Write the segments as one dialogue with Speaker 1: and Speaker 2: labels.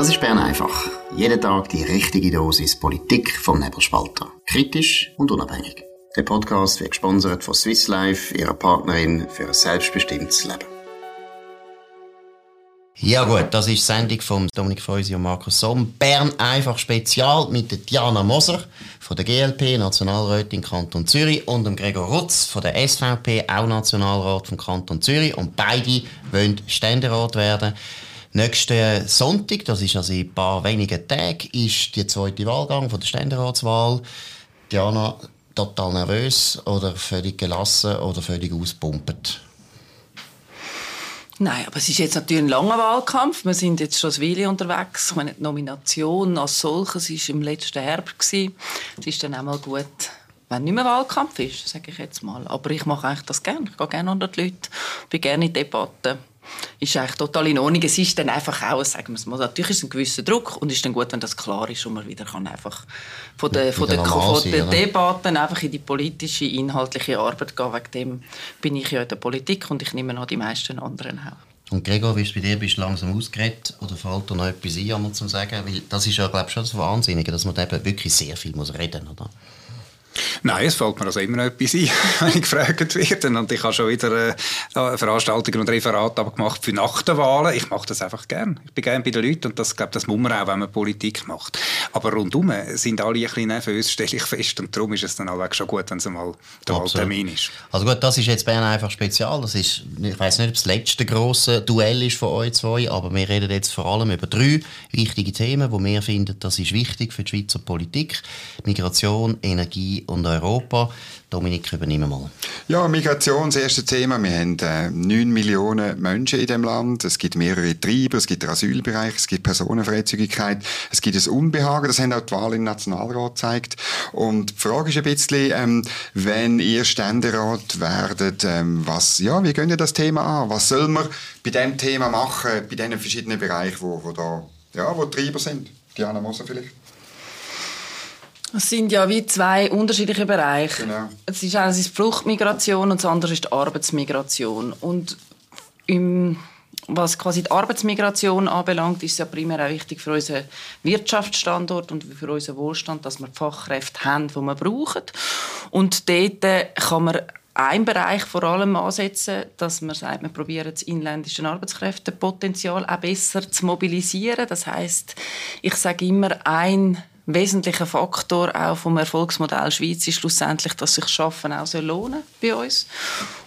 Speaker 1: Das ist Bern einfach. Jeden Tag die richtige Dosis Politik vom Nebelspalter. Kritisch und unabhängig. Der Podcast wird gesponsert von Swiss Life, ihrer Partnerin für ein selbstbestimmtes Leben. Ja gut, das ist die Sendung von Dominik Feusi und Markus Somm. Bern einfach Spezial mit der Diana Moser von der GLP, Nationalrätin Kanton Zürich, und dem Gregor Rutz von der SVP, auch Nationalrat vom Kanton Zürich. Und beide wollen Ständerat werden. Nächsten Sonntag, das ist also in ein paar wenigen Tagen, ist der zweite Wahlgang von der Ständeratswahl. Diana, total nervös oder völlig gelassen oder völlig auspumpt?
Speaker 2: Nein, aber es ist jetzt natürlich ein langer Wahlkampf. Wir sind jetzt schon Weile unterwegs. Ich meine, die Nomination als solches war im letzten Herbst. Es ist dann auch mal gut, wenn nicht mehr Wahlkampf ist, sage ich jetzt mal. Aber ich mache eigentlich das gerne. Ich gehe gerne unter die Leute, bin gerne in Debatten ist eigentlich total in Ordnung. Es ist dann einfach auch, sagen wir es mal, natürlich ist ein gewisser Druck und ist dann gut, wenn das klar ist und man wieder kann einfach von der, von der, von der Debatten einfach in die politische, inhaltliche Arbeit gehen. Wegen dem bin ich ja in der Politik und ich nehme noch die meisten anderen auch.
Speaker 1: Und Gregor, wie ist bei dir? Bist du langsam ausgeredet oder fällt dir noch etwas ein, um zu sagen? Weil das ist ja, glaube ich, schon das Wahnsinnige, dass man eben wirklich sehr viel muss reden muss, oder?
Speaker 3: Nein, es fällt mir also immer noch etwas ein, wenn ich gefragt werde. Und ich habe schon wieder äh, Veranstaltungen und Referate gemacht für nach den Wahlen. Ich mache das einfach gern. Ich bin gerne bei den Leuten und das, glaube das muss man auch, wenn man Politik macht. Aber rundum sind alle ein bisschen nervös, stelle ich fest. Und darum ist es dann auch schon gut, wenn es mal der Wahltermin ist.
Speaker 1: Also gut, das ist jetzt Bern einfach spezial. Das ist, ich weiß nicht, ob es das letzte große Duell ist von euch zwei, aber wir reden jetzt vor allem über drei wichtige Themen, wo wir finden, das ist wichtig für die Schweizer Politik. Migration, Energie und Europa. Dominik, übernehmen mal.
Speaker 4: Ja, Migration, das erste Thema. Wir haben äh, 9 Millionen Menschen in dem Land. Es gibt mehrere Treiber, es gibt den Asylbereich, es gibt Personenfreizügigkeit, es gibt das Unbehagen. Das haben auch die Wahlen im Nationalrat gezeigt. Und die Frage ist ein bisschen, ähm, wenn ihr Ständerat werdet, ähm, was, ja, wie gehen ihr das Thema an? Was soll man bei diesem Thema machen, bei diesen verschiedenen Bereichen, wo, wo da, ja, wo Treiber sind? Diana Moser vielleicht?
Speaker 2: Es sind ja wie zwei unterschiedliche Bereiche. Genau. Es ist einerseits die Fluchtmigration und das andere ist die Arbeitsmigration. Und im, was quasi die Arbeitsmigration anbelangt, ist es ja primär auch wichtig für unseren Wirtschaftsstandort und für unseren Wohlstand, dass wir die Fachkräfte haben, die wir brauchen. Und dort kann man einen Bereich vor allem ansetzen, dass man sagt, wir probieren das inländische Arbeitskräftepotenzial auch besser zu mobilisieren. Das heißt, ich sage immer, ein wesentlicher Faktor auch vom Erfolgsmodell Schweiz ist schlussendlich, dass sich Schaffen auch lohnen bei uns.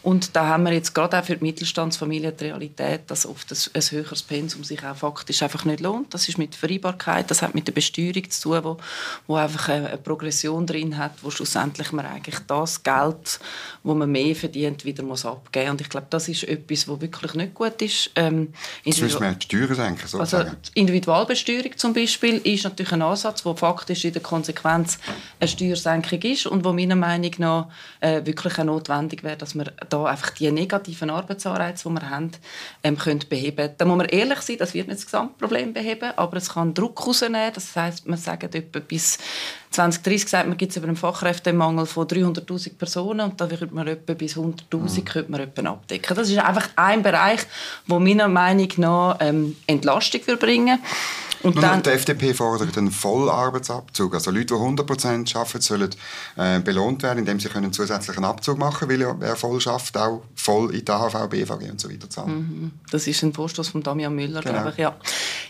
Speaker 2: Und da haben wir jetzt gerade auch für die Mittelstandsfamilien die Realität, dass oft ein, ein höheres Pensum sich auch faktisch einfach nicht lohnt. Das ist mit Vereinbarkeit, das hat mit der Besteuerung zu tun, wo, wo einfach eine, Progression drin hat, wo schlussendlich man eigentlich das Geld, wo man mehr verdient, wieder muss abgeben. Und ich glaube, das ist etwas, was wirklich nicht gut ist.
Speaker 4: Ähm, das müssen wir die Steuern senken,
Speaker 2: sozusagen. Also Individualbesteuerung zum Beispiel ist natürlich ein Ansatz, der faktisch in der Konsequenz eine Steuersenkung ist und wo meiner Meinung nach äh, wirklich auch notwendig wäre, dass wir da einfach die negativen Arbeitsanreize, die wir haben, ähm, können beheben Da muss man ehrlich sein, das wird nicht das Gesamtproblem beheben, aber es kann Druck rausnehmen. Das heißt, man sagt etwa bis 2030 sagt man, gibt es über einen Fachkräftemangel von 300'000 Personen und da wird man etwa bis 100'000 mhm. könnte abdecken. Das ist einfach ein Bereich, wo meiner Meinung nach ähm, Entlastung bringen
Speaker 4: und dann, die FDP fordert einen Vollarbeitsabzug. Also Leute, die 100% arbeiten, sollen äh, belohnt werden, indem sie einen zusätzlichen Abzug machen können, weil wer voll schafft, auch voll in die AHV, BVG und so weiter zahlen.
Speaker 2: Mhm. Das ist ein Vorstoß von Damian Müller, genau. glaube ich. Ja.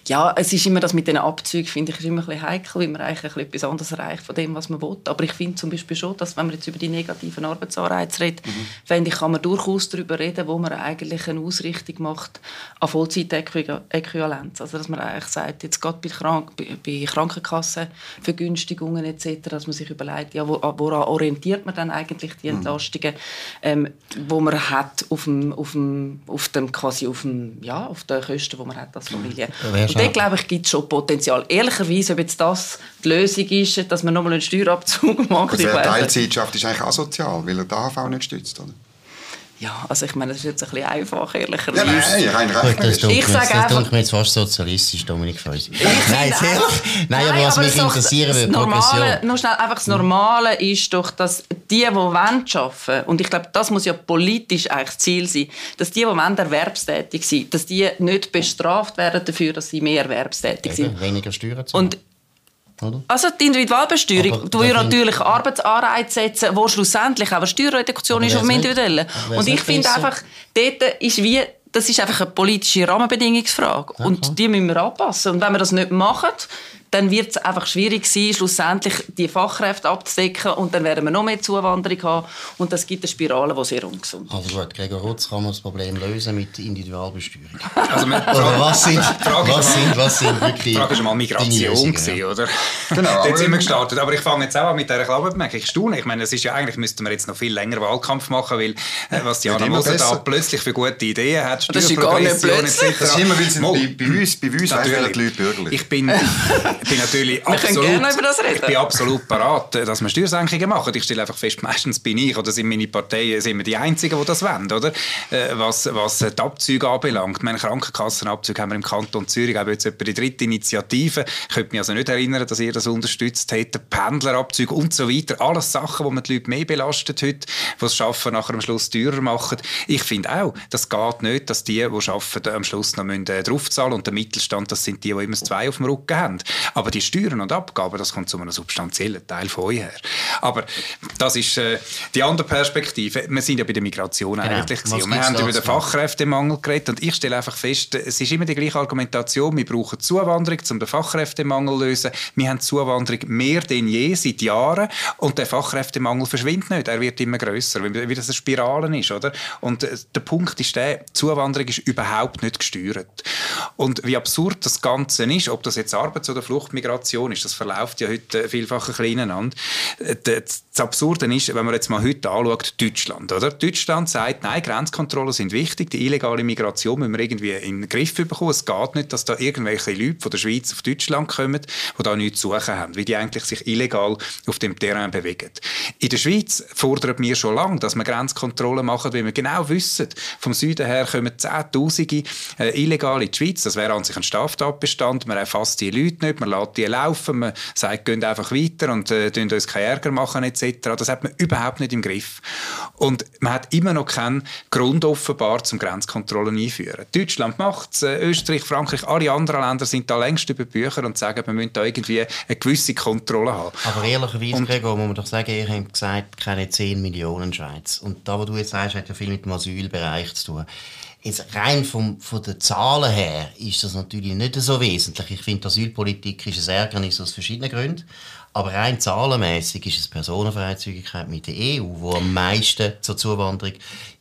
Speaker 2: ja, es ist immer das mit den Abzügen, finde ich, ist immer ein bisschen heikel, weil man eigentlich etwas anderes erreicht von dem, was man will. Aber ich finde zum Beispiel schon, dass wenn man jetzt über die negativen Arbeitsanreize redet, mhm. finde ich, kann man durchaus darüber reden, wo man eigentlich eine Ausrichtung macht an Vollzeitäquivalenz. Also dass man eigentlich sagt, jetzt gerade bei, Krank bei Krankenkassenvergünstigungen etc., dass man sich überlegt, ja, woran orientiert man dann eigentlich die mhm. Entlastungen, ähm, wo man hat auf dem, auf dem, auf dem quasi auf dem, ja, auf den Kosten, die man hat als Familie. Und da glaube ich gibt es schon Potenzial. Ehrlicherweise, ob jetzt das die Lösung ist, dass man nochmal einen Steuerabzug macht.
Speaker 4: Also Teilzeitschaft ist eigentlich asozial, weil er die AHV nicht stützt, oder?
Speaker 2: Ja, also ich meine, das ist jetzt ein bisschen einfach, ehrlicherweise.
Speaker 4: Ja, nein, rein recht.
Speaker 1: Das tut, ich sage das tut mir jetzt fast sozialistisch, Dominik Feusi. Nein, nein, nein, aber was mich interessieren würde,
Speaker 2: Normale, Nur schnell, einfach das Normale ist doch, dass die, die arbeiten wollen, und ich glaube, das muss ja politisch eigentlich das Ziel sein, dass die, die wollen, erwerbstätig sind, dass die nicht bestraft werden dafür, dass sie mehr erwerbstätig sind.
Speaker 1: Weniger Steuern zahlen.
Speaker 2: Und also die Individualbesteuerung,
Speaker 1: Aber
Speaker 2: du ja natürlich Arbeitsanreize setzen, wo schlussendlich auch eine Steuerreduktion
Speaker 1: Aber
Speaker 2: ist auf dem Individuellen. Und ich finde einfach, dort ist wie, das ist einfach eine politische Rahmenbedingungsfrage. Und die müssen wir anpassen. Und wenn wir das nicht machen, dann wird es einfach schwierig sein, schlussendlich die Fachkräfte abzudecken und dann werden wir noch mehr Zuwanderung haben und das gibt eine Spirale, die sehr ungesund ist.
Speaker 1: Also gut, Gregor Rutz kann man das Problem lösen mit Individualbesteuerung.
Speaker 3: Also,
Speaker 1: Oder was sind,
Speaker 3: ist
Speaker 1: was sind, was sind wirklich
Speaker 3: Die Frage war mal Migration, gewesen, oder?
Speaker 4: Genau, aber-
Speaker 3: sind wir gestartet. Aber ich fange jetzt auch an mit dieser Klaubenbemerkung. Ich staune. Ich meine, es ist ja eigentlich, müssten wir jetzt noch viel länger Wahlkampf machen, weil äh, was Diana Moser da plötzlich für gute Ideen hat,
Speaker 2: Das ist gar nicht
Speaker 3: Steuerprogression
Speaker 2: plötzlich.
Speaker 3: etc.
Speaker 4: Das ist immer, weil sie bei, bei uns, bei uns die Leute bürgerlich.
Speaker 3: Ich bin, ich bin natürlich absolut,
Speaker 2: gerne über das reden.
Speaker 3: ich bin absolut parat, dass wir Steuersenkungen machen. Ich stelle einfach fest, meistens bin ich oder sind meine Parteien sind wir die Einzigen, die das wollen, oder? Äh, Was, was die Abzüge anbelangt. Meine Krankenkassenabzüge haben wir im Kanton Zürich, aber jetzt etwa die dritte Initiative. Ich könnte mich also nicht erinnern, dass ihr das unterstützt hättet. Pendlerabzüge und so weiter. Alles Sachen, wo man die Leute mehr belastet heute, die es schaffen, nachher am Schluss teurer machen. Ich finde auch, das geht nicht, dass die, die arbeiten, am Schluss noch müssen, äh, draufzahlen und der Mittelstand, das sind die, die immer das zwei auf dem Rücken haben. Aber die Steuern und Abgaben, das kommt zu einem substanziellen Teil von euch her. Aber das ist äh, die andere Perspektive. Wir sind ja bei der Migration eigentlich
Speaker 1: Was
Speaker 3: gewesen. und wir haben über den? Fachkräftemangel geredet und ich stelle einfach fest, es ist immer die gleiche Argumentation. Wir brauchen Zuwanderung, um den Fachkräftemangel zu lösen. Wir haben Zuwanderung mehr denn je seit Jahren und der Fachkräftemangel verschwindet nicht. Er wird immer größer, wie wie das eine Spirale ist, oder? Und äh, der Punkt ist der, Zuwanderung ist überhaupt nicht gesteuert. Und wie absurd das Ganze ist, ob das jetzt Arbeits- oder Fluchtmigration ist, das verläuft ja heute äh, vielfach ein bisschen ineinander. Äh, Das Absurde ist, wenn man jetzt mal heute anschaut, Deutschland, oder? Deutschland sagt, nein, Grenzkontrollen sind wichtig, die illegale Migration müssen wir irgendwie in den Griff bekommen. Es geht nicht, dass da irgendwelche Leute von der Schweiz auf Deutschland kommen, die da nichts zu suchen haben, wie die eigentlich sich illegal auf dem Terrain bewegen. In der Schweiz fordern wir schon lange, dass wir Grenzkontrollen machen, weil wir genau wissen, vom Süden her kommen Zehntausende äh, illegal in die Schweiz. Das wäre an sich ein Straftatbestand. Man erfasst die Leute nicht, man lässt die laufen, man sagt, geht einfach weiter und äh, uns keinen Ärger machen etc. Das hat man überhaupt nicht im Griff. Und man hat immer noch keinen Grund offenbar zum Grenzkontrollen einführen. Deutschland macht es, äh, Österreich, Frankreich, alle anderen Länder sind da längst über Bücher und sagen, wir müssen da irgendwie eine gewisse Kontrolle haben.
Speaker 1: Aber ehrlicherweise,
Speaker 3: Und-
Speaker 1: Gregor, muss man doch sagen, ihr habt gesagt, keine 10 Millionen Schweiz. Und da, was du jetzt sagst, hat ja viel mit dem Asylbereich zu tun. Jetzt rein vom, von den Zahlen her ist das natürlich nicht so wesentlich. Ich finde, die Asylpolitik ist ein Ärgernis aus verschiedenen Gründen. Aber rein zahlenmäßig ist es Personenfreizügigkeit mit der EU, wo am meisten zur Zuwanderung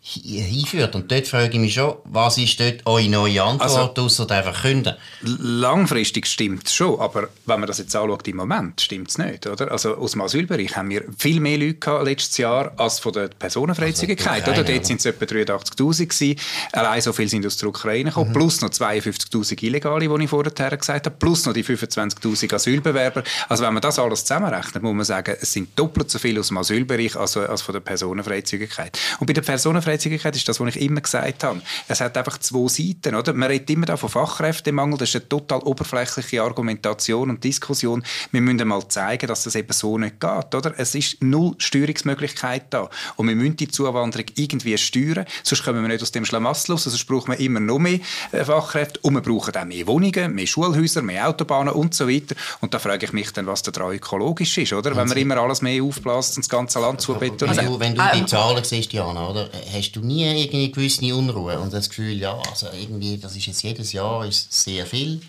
Speaker 1: hinführt. Und dort frage ich mich schon, was ist dort eure neue Antwort,
Speaker 3: Also-
Speaker 1: ausser einfach künden?
Speaker 3: Langfristig stimmt es schon, aber wenn man das jetzt anschaut im Moment, stimmt es nicht. Oder? Also aus dem Asylbereich haben wir viel mehr Leute gehabt letztes Jahr als von der Personenfreizügigkeit.
Speaker 1: Also,
Speaker 3: oder? Dort sind es etwa 83'000 gewesen. Allein so viel sind aus der Ukraine gekommen,
Speaker 1: Mhm.
Speaker 3: plus noch 52'000 Illegale, die ich vorher gesagt habe, plus noch die 25'000 Asylbewerber. Also wenn man das alles zusammenrechnet, muss man sagen, es sind doppelt so viele aus dem Asylbereich als, als von der Personenfreizügigkeit. Und bei der Personenfreizügigkeit ist das, was ich immer gesagt habe. Es hat einfach zwei Seiten. Oder? Man redet immer da von Fachkräftemangel, das ist eine total oberflächliche Argumentation und Diskussion. Wir müssen einmal zeigen, dass das eben so nicht geht. Oder? Es ist null Steuerungsmöglichkeit da. Und wir müssen die Zuwanderung irgendwie steuern, sonst kommen wir nicht aus dem Schlamassel raus, sonst brauchen wir immer noch mehr äh, Fachkräfte und wir brauchen auch mehr Wohnungen, mehr Schulhäuser, mehr Autobahnen und so weiter. Und da frage ich mich dann, was daran ökologisch ist, oder? Wenn man immer alles mehr aufbläst und das ganze Land zu
Speaker 1: Wenn
Speaker 3: betoniert.
Speaker 1: du, wenn du
Speaker 2: ähm,
Speaker 1: die Zahlen siehst, Jana, oder, hast du nie irgendwie gewisse Unruhe und das Gefühl, ja, also irgendwie, das ist jetzt jedes Jahr ist sehr viel.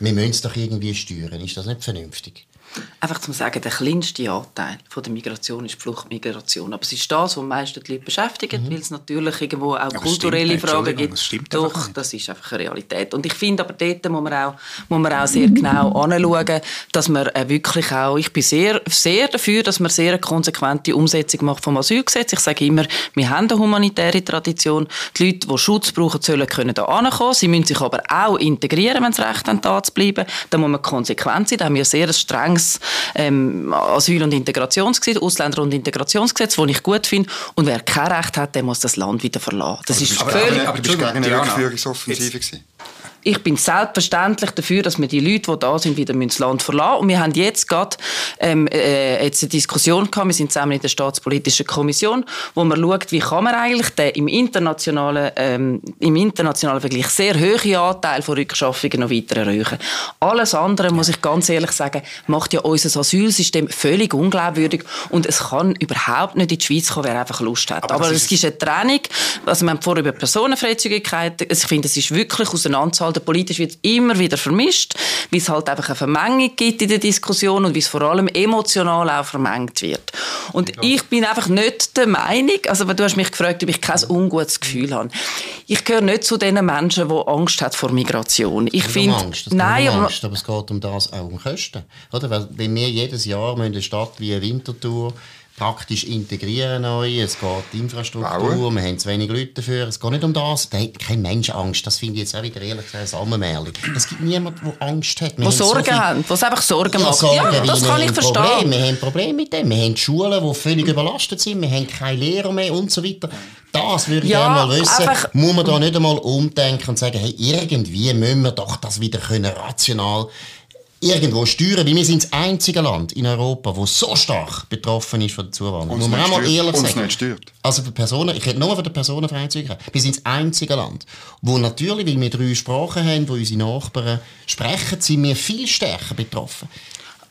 Speaker 1: Wir müssen es doch irgendwie steuern. Ist das nicht vernünftig?
Speaker 2: Einfach zu sagen, der kleinste Anteil von der Migration ist die Fluchtmigration. Aber es ist das, was am meisten die Leute beschäftigt, weil es natürlich irgendwo auch
Speaker 3: das
Speaker 2: kulturelle Fragen gibt.
Speaker 3: das
Speaker 2: Doch, das ist einfach eine Realität. Und ich finde aber dort muss man auch, muss man auch sehr genau anschauen, dass man äh, wirklich auch, ich bin sehr, sehr dafür, dass man sehr eine konsequente Umsetzung macht vom Asylgesetz. Ich sage immer, wir haben eine humanitäre Tradition. Die Leute, die Schutz brauchen sollen, können da ankommen. Sie müssen sich aber auch integrieren, wenn sie Recht haben, da zu bleiben. Da muss man konsequent sein. Da haben wir sehr ein strenges ähm, Asyl- und Integrationsgesetz, Ausländer- und Integrationsgesetz, das ich gut finde. Und wer kein Recht hat, der muss das Land wieder verlassen. Das ist
Speaker 3: aber-
Speaker 2: völlig...
Speaker 3: aber-
Speaker 4: du bist gegen eine Rückführungsoffensive gewesen.
Speaker 2: Ich bin selbstverständlich dafür, dass wir die Leute, die da sind, wieder das Land verlassen. Und wir haben jetzt gerade ähm, äh, jetzt eine Diskussion gehabt, wir sind zusammen in der Staatspolitischen Kommission, wo man schaut, wie kann man eigentlich den im internationalen, ähm, im internationalen Vergleich sehr hohen Anteil von Rückschaffungen noch weiter erhöhen. Alles andere, muss ich ganz ehrlich sagen, macht ja unser Asylsystem völlig unglaubwürdig und es kann überhaupt nicht in die Schweiz kommen, wer einfach Lust hat. Aber, Aber es ist eine Trennung, also wir haben vorher über Personenfreizügigkeit, ich finde, es ist wirklich auseinanderzuhalten, politisch wird immer wieder vermischt, weil es halt einfach eine Vermengung gibt in der Diskussion und wie es vor allem emotional auch vermengt wird. Und ja. ich bin einfach nicht der Meinung, also du hast mich gefragt, ob ich kein ungutes Gefühl habe. Ich gehöre nicht zu den Menschen, die Angst haben vor Migration. Ich finde,
Speaker 1: nein, um Angst, aber es geht um das auch um Kosten, oder? Weil wenn wir jedes Jahr in eine Stadt wie Winterthur praktisch integrieren neu, es geht Infrastruktur, Bauen. wir haben zu wenig Leute dafür, es geht nicht um das, da hat kein Mensch Angst, das finde ich jetzt auch wieder ehrlich gesagt Sammelmärchen. Es gibt niemanden, der Angst hat.
Speaker 2: Wir Sorgen so haben, was einfach Sorgen ja, macht. Sorgen, ja, das kann ich verstehen.
Speaker 1: Problem. Wir haben Probleme mit dem, wir haben Schulen, die völlig überlastet sind, wir haben keine Lehrer mehr und so weiter. Das würde ich ja, gerne mal wissen. Einfach, Muss man da nicht einmal umdenken und sagen, hey, irgendwie müssen wir doch das wieder können rational irgendwo steuern, weil wir sind das einzige Land in Europa, das so stark betroffen ist von der Zuwanderung. Muss man auch mal ehrlich sagen. nicht stört. Also für Personen, ich rede nur von der Personenfreizügigkeit. Wir sind das einzige Land, wo natürlich, weil wir drei Sprachen haben, wo unsere Nachbarn sprechen, sind wir viel stärker betroffen.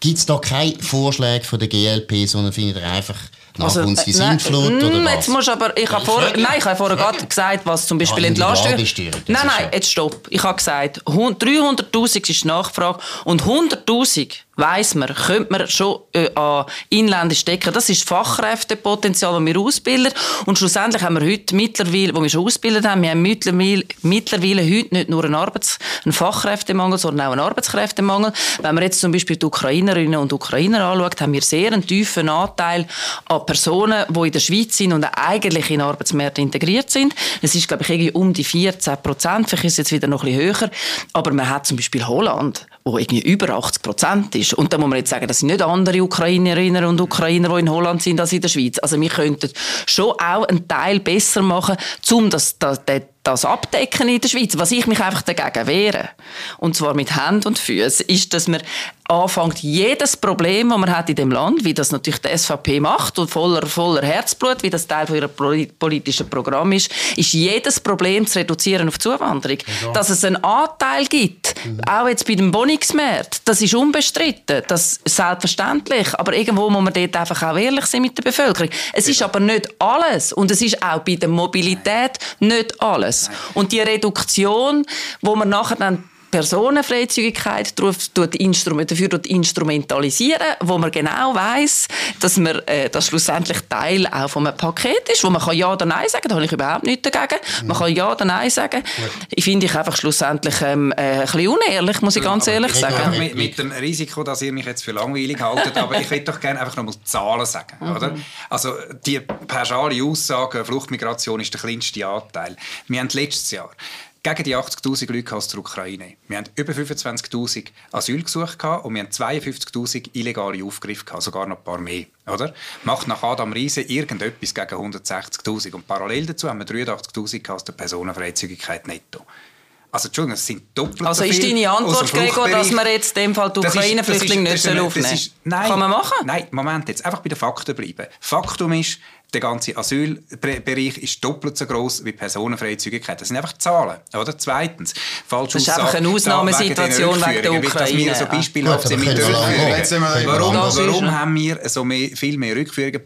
Speaker 1: Gibt es da keine Vorschläge von der GLP, sondern findet ihr einfach nach also, uns die äh, Sintflut oder
Speaker 2: was? Jetzt musst aber, ich habe vor, nein, ich habe vorher gerade gesagt, was zum Beispiel ah, Entlastung... Nein, nein, jetzt stopp. Ich habe gesagt, 300'000 ist die Nachfrage und 100'000 weiss man, könnte man schon äh, an Inländer stecken. Das ist Fachkräftepotenzial, das wir ausbilden. Und schlussendlich haben wir heute mittlerweile, wo wir schon ausgebildet haben, wir haben mittlerweile, mittlerweile heute nicht nur einen, Arbeits-, einen Fachkräftemangel, sondern auch einen Arbeitskräftemangel. Wenn man jetzt zum Beispiel die Ukrainerinnen und Ukrainer anschaut, haben wir sehr einen tiefen Anteil an Personen, die in der Schweiz sind und eigentlich in den Arbeitsmarkt integriert sind. Es ist, glaube ich, irgendwie um die 14 Prozent. Vielleicht ist es jetzt wieder noch ein bisschen höher. Aber man hat zum Beispiel Holland, wo irgendwie über 80 Prozent ist. Und da muss man jetzt sagen, das sind nicht andere Ukrainerinnen und Ukrainer, die in Holland sind, als in der Schweiz. Also wir könnten schon auch einen Teil besser machen, um das, das, das abdecken in der Schweiz. Was ich mich einfach dagegen wehre, und zwar mit Händen und Füßen, ist, dass man anfängt, jedes Problem, das man hat in dem Land, wie das natürlich die SVP macht und voller, voller Herzblut, wie das Teil von ihrem politischen Programm ist, ist jedes Problem zu reduzieren auf Zuwanderung. Ja. Dass es einen Anteil gibt, mhm. auch jetzt bei dem Wohnungsmarkt, das ist unbestritten, das ist selbstverständlich, aber irgendwo muss man dort einfach auch ehrlich sein mit der Bevölkerung. Es ja. ist aber nicht alles und es ist auch bei der Mobilität nicht alles. Und die Reduktion, wo man nachher dann Personenfreizügigkeit dafür instrumentalisieren, wo man genau weiß, dass man äh, das schlussendlich Teil auch von einem Paket ist, wo man kann ja oder nein sagen, da habe ich überhaupt nichts dagegen. Man kann ja oder nein sagen. Ich finde ich einfach schlussendlich ähm, äh, ein bisschen unehrlich, muss ich ganz aber ehrlich sagen.
Speaker 3: Mit, mit, dem Risiko, dass ihr mich jetzt für langweilig haltet, aber ich würde doch gerne einfach noch mal Zahlen sagen, mhm. oder? Also die pauschale Aussage, Fluchtmigration ist der kleinste Anteil. Wir haben letztes Jahr gegen die 80'000 Leute aus der Ukraine. Wir haben über 25'000 Asylgesuche und wir haben 52'000 illegale Aufgriffe gehabt, sogar noch ein paar mehr. Oder? Macht nach Adam Riese irgendetwas gegen 160'000. Und parallel dazu haben wir 83'000 aus der Personenfreizügigkeit netto. Also, Entschuldigung, es sind doppelt
Speaker 2: Also ist deine Antwort, Gregor, dass man jetzt in dem Fall die Ukraine-Flüchtlinge nicht aufnehmen soll?
Speaker 3: Nein,
Speaker 2: Kann man machen?
Speaker 3: Nein, Moment, jetzt einfach bei den Fakten bleiben. Faktum ist, der ganze Asylbereich ist doppelt so groß wie Personenfreizügigkeit. Das sind einfach Zahlen. Oder? Zweitens,
Speaker 2: falsch Das ist einfach eine Ausnahmesituation wegen, wegen der Ukraine.
Speaker 3: Wir so beispielhaft sind mit Rückführungen. Warum, warum haben wir so mehr, viel mehr Rückführungen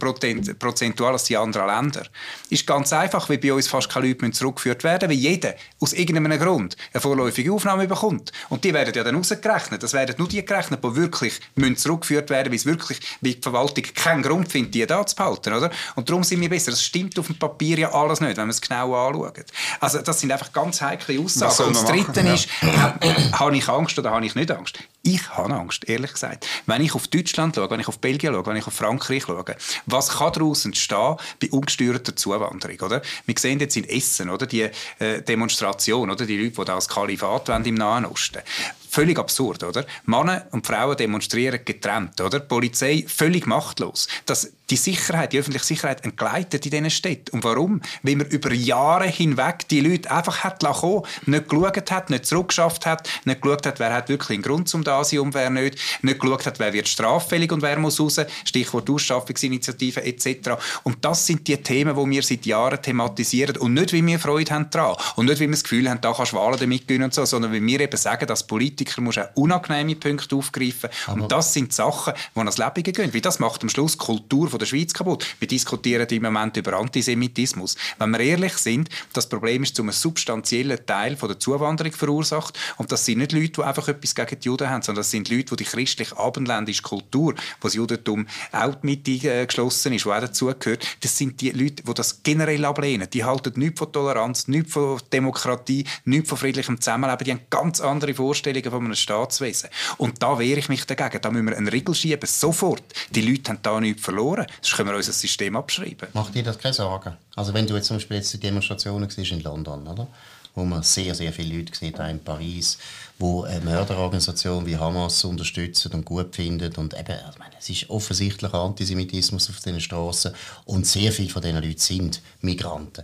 Speaker 3: prozentual als die anderen Länder? Ist ganz einfach, weil bei uns fast keine Leute zurückgeführt werden weil jeder aus irgendeinem Grund eine vorläufige Aufnahme bekommt. Und die werden ja dann ausgerechnet. Das werden nur die gerechnet, die wirklich zurückgeführt werden weil es wirklich, wie die Verwaltung keinen Grund findet, die da zu behalten. Oder? Und darum sind wir besser. Das stimmt auf dem Papier ja alles nicht, wenn man es genau anschaut. Also das sind einfach ganz heikle Aussagen. Und das Dritte ja. ist, habe ich Angst oder habe ich nicht Angst? Ich habe Angst, ehrlich gesagt. Wenn ich auf Deutschland schaue, wenn ich auf Belgien schaue, wenn ich auf Frankreich schaue, was kann daraus entstehen bei ungesteuerter Zuwanderung? Oder? Wir sehen jetzt in Essen oder, die äh, Demonstration, oder, die Leute, die da als Kalifat wollen im Nahen Osten. Völlig absurd, oder? Männer und Frauen demonstrieren getrennt, oder? Die Polizei völlig machtlos. Das die Sicherheit, die öffentliche Sicherheit entgleitet in diesen Städten. Und warum? Weil man über Jahre hinweg die Leute einfach hat kommen, nicht geschaut hat, nicht zurückgeschafft hat, nicht geschaut hat, wer hat wirklich einen Grund zum da sein und wer nicht, nicht geschaut hat, wer wird straffällig und wer muss raus, Stichwort Ausschaffungsinitiative etc. Und das sind die Themen, die wir seit Jahren thematisieren und nicht, wie wir Freude haben daran und nicht, wie wir das Gefühl haben, da kannst du Wahlen damit gewinnen und so, sondern wie wir eben sagen, dass Politiker muss auch unangenehme Punkte aufgreifen und das sind Sachen, die ans Leben gehen, weil das macht am Schluss Kultur von der Schweiz kaputt. Wir diskutieren im Moment über Antisemitismus. Wenn wir ehrlich sind, das Problem ist zu einem substanziellen Teil von der Zuwanderung verursacht und das sind nicht Leute, die einfach etwas gegen die Juden haben, sondern das sind Leute, die die christliche abendländische Kultur, wo das Judentum auch mit geschlossen ist, die auch dazugehört, das sind die Leute, die das generell ablehnen. Die halten nichts von Toleranz, nichts von Demokratie, nichts von friedlichem Zusammenleben. Die haben ganz andere Vorstellungen von einem Staatswesen. Und da wehre ich mich dagegen. Da müssen wir einen Riegel schieben, sofort. Die Leute haben da nichts verloren. Sonst können wir unser System abschreiben.
Speaker 1: Macht dir das keine Sorgen? Also wenn du jetzt zum Beispiel jetzt die Demonstrationen in London, oder? wo man sehr, sehr viele Leute sieht, auch in Paris, wo eine Mörderorganisation wie Hamas unterstützen und gut finden. Und eben, also meine, es ist offensichtlich Antisemitismus auf den Straßen und sehr viele von diesen Leuten sind Migranten.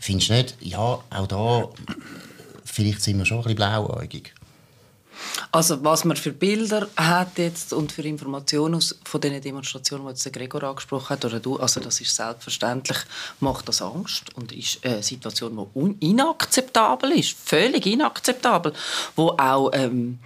Speaker 1: Findest du nicht, ja, auch da, vielleicht sind wir schon ein bisschen blauäugig?
Speaker 2: Also was man für Bilder hat jetzt und für Informationen aus, von den Demonstrationen, die jetzt der Gregor angesprochen hat, oder du, also das ist selbstverständlich, macht das Angst und ist eine Situation, die inakzeptabel ist, völlig inakzeptabel, wo auch ähm,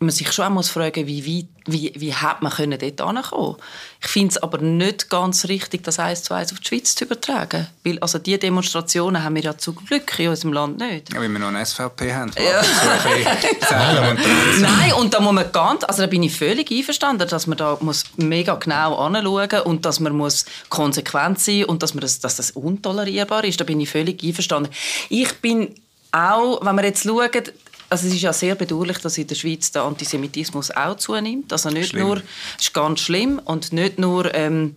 Speaker 2: man sich schon muss fragen, wie weit wie, wie hat man können dort ankommen? Ich finde es aber nicht ganz richtig, das eins zu eins auf die Schweiz zu übertragen. Weil also diese Demonstrationen haben wir ja zum Glück in unserem Land nicht.
Speaker 3: Ja, weil wir noch eine SVP haben.
Speaker 2: Ja. Nein, und da muss man ganz, also da bin ich völlig einverstanden, dass man da muss mega genau anschauen und dass man muss konsequent sein und dass, man das, dass das untolerierbar ist. Da bin ich völlig einverstanden. Ich bin auch, wenn wir jetzt schauen, also es ist ja sehr bedauerlich, dass in der Schweiz der Antisemitismus auch zunimmt. Also nicht schlimm. nur, ist ganz schlimm und nicht nur, ähm,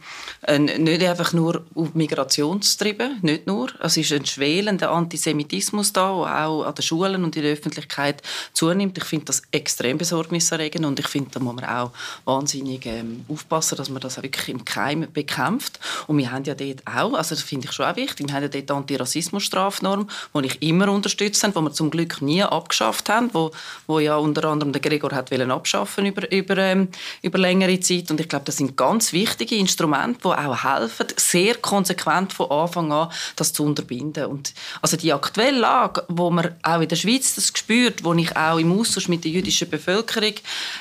Speaker 2: nicht einfach nur auf Migrationstrieben, nicht nur. Es ist ein schwelender Antisemitismus da, der auch an den Schulen und in der Öffentlichkeit zunimmt. Ich finde das extrem besorgniserregend und ich finde, da muss man auch wahnsinnig ähm, aufpassen, dass man das wirklich im Keim bekämpft. Und wir haben ja dort auch, also das finde ich schon auch wichtig, wir haben ja dort die Antirassismus-Strafnorm, die ich immer unterstützt habe, die wir zum Glück nie abgeschafft abgeschafft haben, wo, wo ja unter anderem der Gregor hat wollen abschaffen über, über, ähm, über längere Zeit. Und ich glaube, das sind ganz wichtige Instrumente, die auch helfen, sehr konsequent von Anfang an das zu unterbinden. Und also die aktuelle Lage, wo man auch in der Schweiz das spürt, wo ich auch im Austausch mit der jüdischen Bevölkerung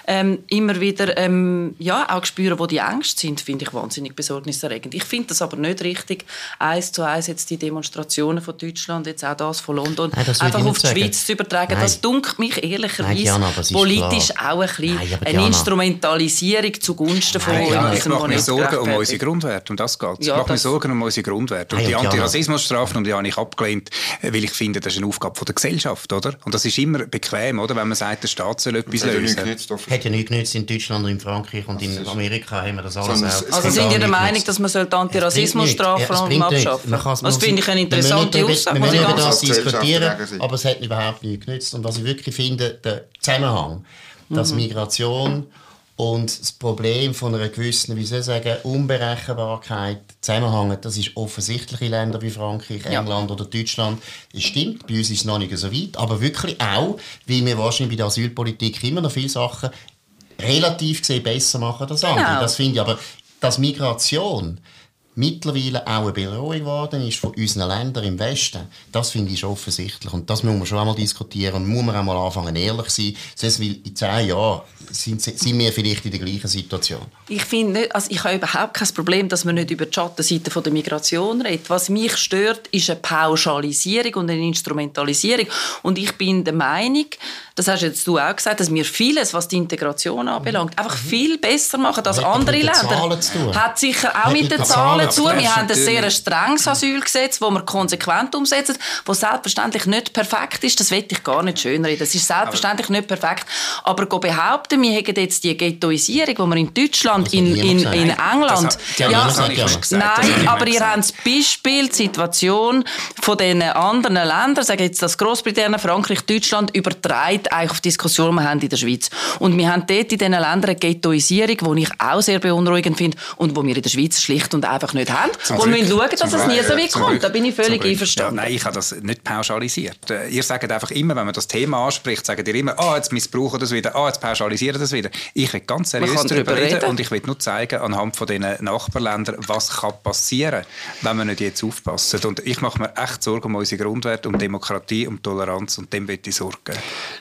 Speaker 2: ähm, immer wieder ähm, ja, auch spüre, wo die Ängste sind, finde ich wahnsinnig besorgniserregend. Ich finde das aber nicht richtig, eins zu eins jetzt die Demonstrationen von Deutschland, jetzt auch das von London, Nein, einfach auf die Schweiz zu übertragen. Nein. Das dunkelt mich ehrlicherweise Diana, politisch klar. auch ein bisschen Nein, eine Diana. Instrumentalisierung zugunsten von
Speaker 3: Nein, Diana, Ich mache mir Sorgen um unsere Grundwerte, um das geht es. Ja, ich mache mir Sorgen um unsere Grundwerte. Und die Antirassismusstrafen, die habe ich abgelehnt, weil ich finde, das ist eine Aufgabe der Gesellschaft, oder? Und das ist immer bequem, oder? Wenn man sagt, der Staat soll etwas lösen.
Speaker 1: Hat ja nichts genützt in Deutschland und in Frankreich und in Amerika haben wir das alles
Speaker 2: auch. Also sind Sie der Meinung, dass man die Antirassismusstrafen abschaffen sollte? Das finde ich eine interessante Aussage.
Speaker 1: Wir müssen über das diskutieren, aber es hat überhaupt nichts genützt. Und was ich wirklich finde, der Zusammenhang, dass mhm. Migration und das Problem von einer gewissen, wie soll ich sagen, Unberechenbarkeit zusammenhängen, das ist offensichtlich in Ländern wie Frankreich, England ja. oder Deutschland. Es stimmt, bei uns ist es noch nicht so weit, aber wirklich auch, weil wir wahrscheinlich bei der Asylpolitik immer noch viele Sachen relativ gesehen besser machen als andere. Genau. Das finde ich aber, dass Migration mittlerweile auch eine Bedrohung geworden ist von unseren Ländern im Westen, das finde ich offensichtlich. Und das muss man schon einmal diskutieren und muss man einmal anfangen, ehrlich zu sein. Sonst, weil in zehn Jahren sind, sind wir vielleicht in der gleichen Situation.
Speaker 2: Ich finde nicht, also ich habe überhaupt kein Problem, dass man nicht über die Schattenseite der Migration redet. Was mich stört, ist eine Pauschalisierung und eine Instrumentalisierung. Und ich bin der Meinung, das hast jetzt du auch gesagt, dass wir vieles, was die Integration anbelangt, einfach mhm. viel besser machen als hat andere Länder. Hat sicher auch hat mit den Zahlen zu tun. Wir haben ein sehr strenges Asylgesetz, das wir konsequent umsetzen, das selbstverständlich nicht perfekt ist. Das will ich gar nicht schönreden. Das ist selbstverständlich nicht perfekt. Aber behaupten, wir hätten jetzt die Ghettoisierung, die wir in Deutschland, in, in, in England... Das, ja, nein, aber ihr habt das Beispiel, die Situation von den anderen Ländern, sagen jetzt das Großbritannien, Frankreich, Deutschland, übertragen nicht eigentlich auf die Diskussion, die wir haben in der Schweiz. Und wir haben dort in diesen Ländern eine Ghettoisierung, die ich auch sehr beunruhigend finde und wo wir in der Schweiz schlicht und einfach nicht haben. Zum wo wir müssen schauen, dass es nie so weit kommt. Da bin ich völlig einverstanden.
Speaker 3: Ja, nein, ich habe das nicht pauschalisiert. Äh, ihr sagt einfach immer, wenn man das Thema anspricht, sagt ihr immer, ah, oh, jetzt missbrauchen das wieder, ah, oh, jetzt pauschalisieren das wieder. Ich will ganz seriös darüber reden, reden und ich will nur zeigen, anhand von diesen Nachbarländern, was kann passieren, wenn wir nicht jetzt aufpassen. Und ich mache mir echt Sorgen um unsere Grundwerte, um Demokratie, um Toleranz und dem will ich Sorgen.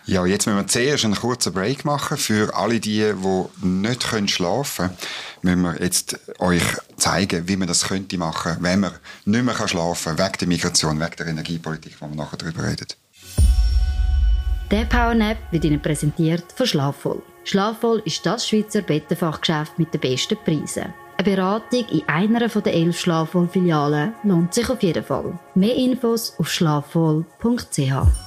Speaker 4: Ja, jetzt müssen wir zuerst einen kurzen Break machen für alle die, die nicht schlafen können. Müssen wir jetzt euch zeigen, wie man das könnte machen, wenn man nicht mehr schlafen kann, wegen der Migration, wegen der Energiepolitik, wo wir nachher darüber reden.
Speaker 5: Der Powernap wird Ihnen präsentiert von Schlafvoll. Schlafvoll ist das Schweizer Bettenfachgeschäft mit den besten Preisen. Eine Beratung in einer der elf Schlafvoll-Filialen lohnt sich auf jeden Fall. Mehr Infos auf schlafvoll.ch.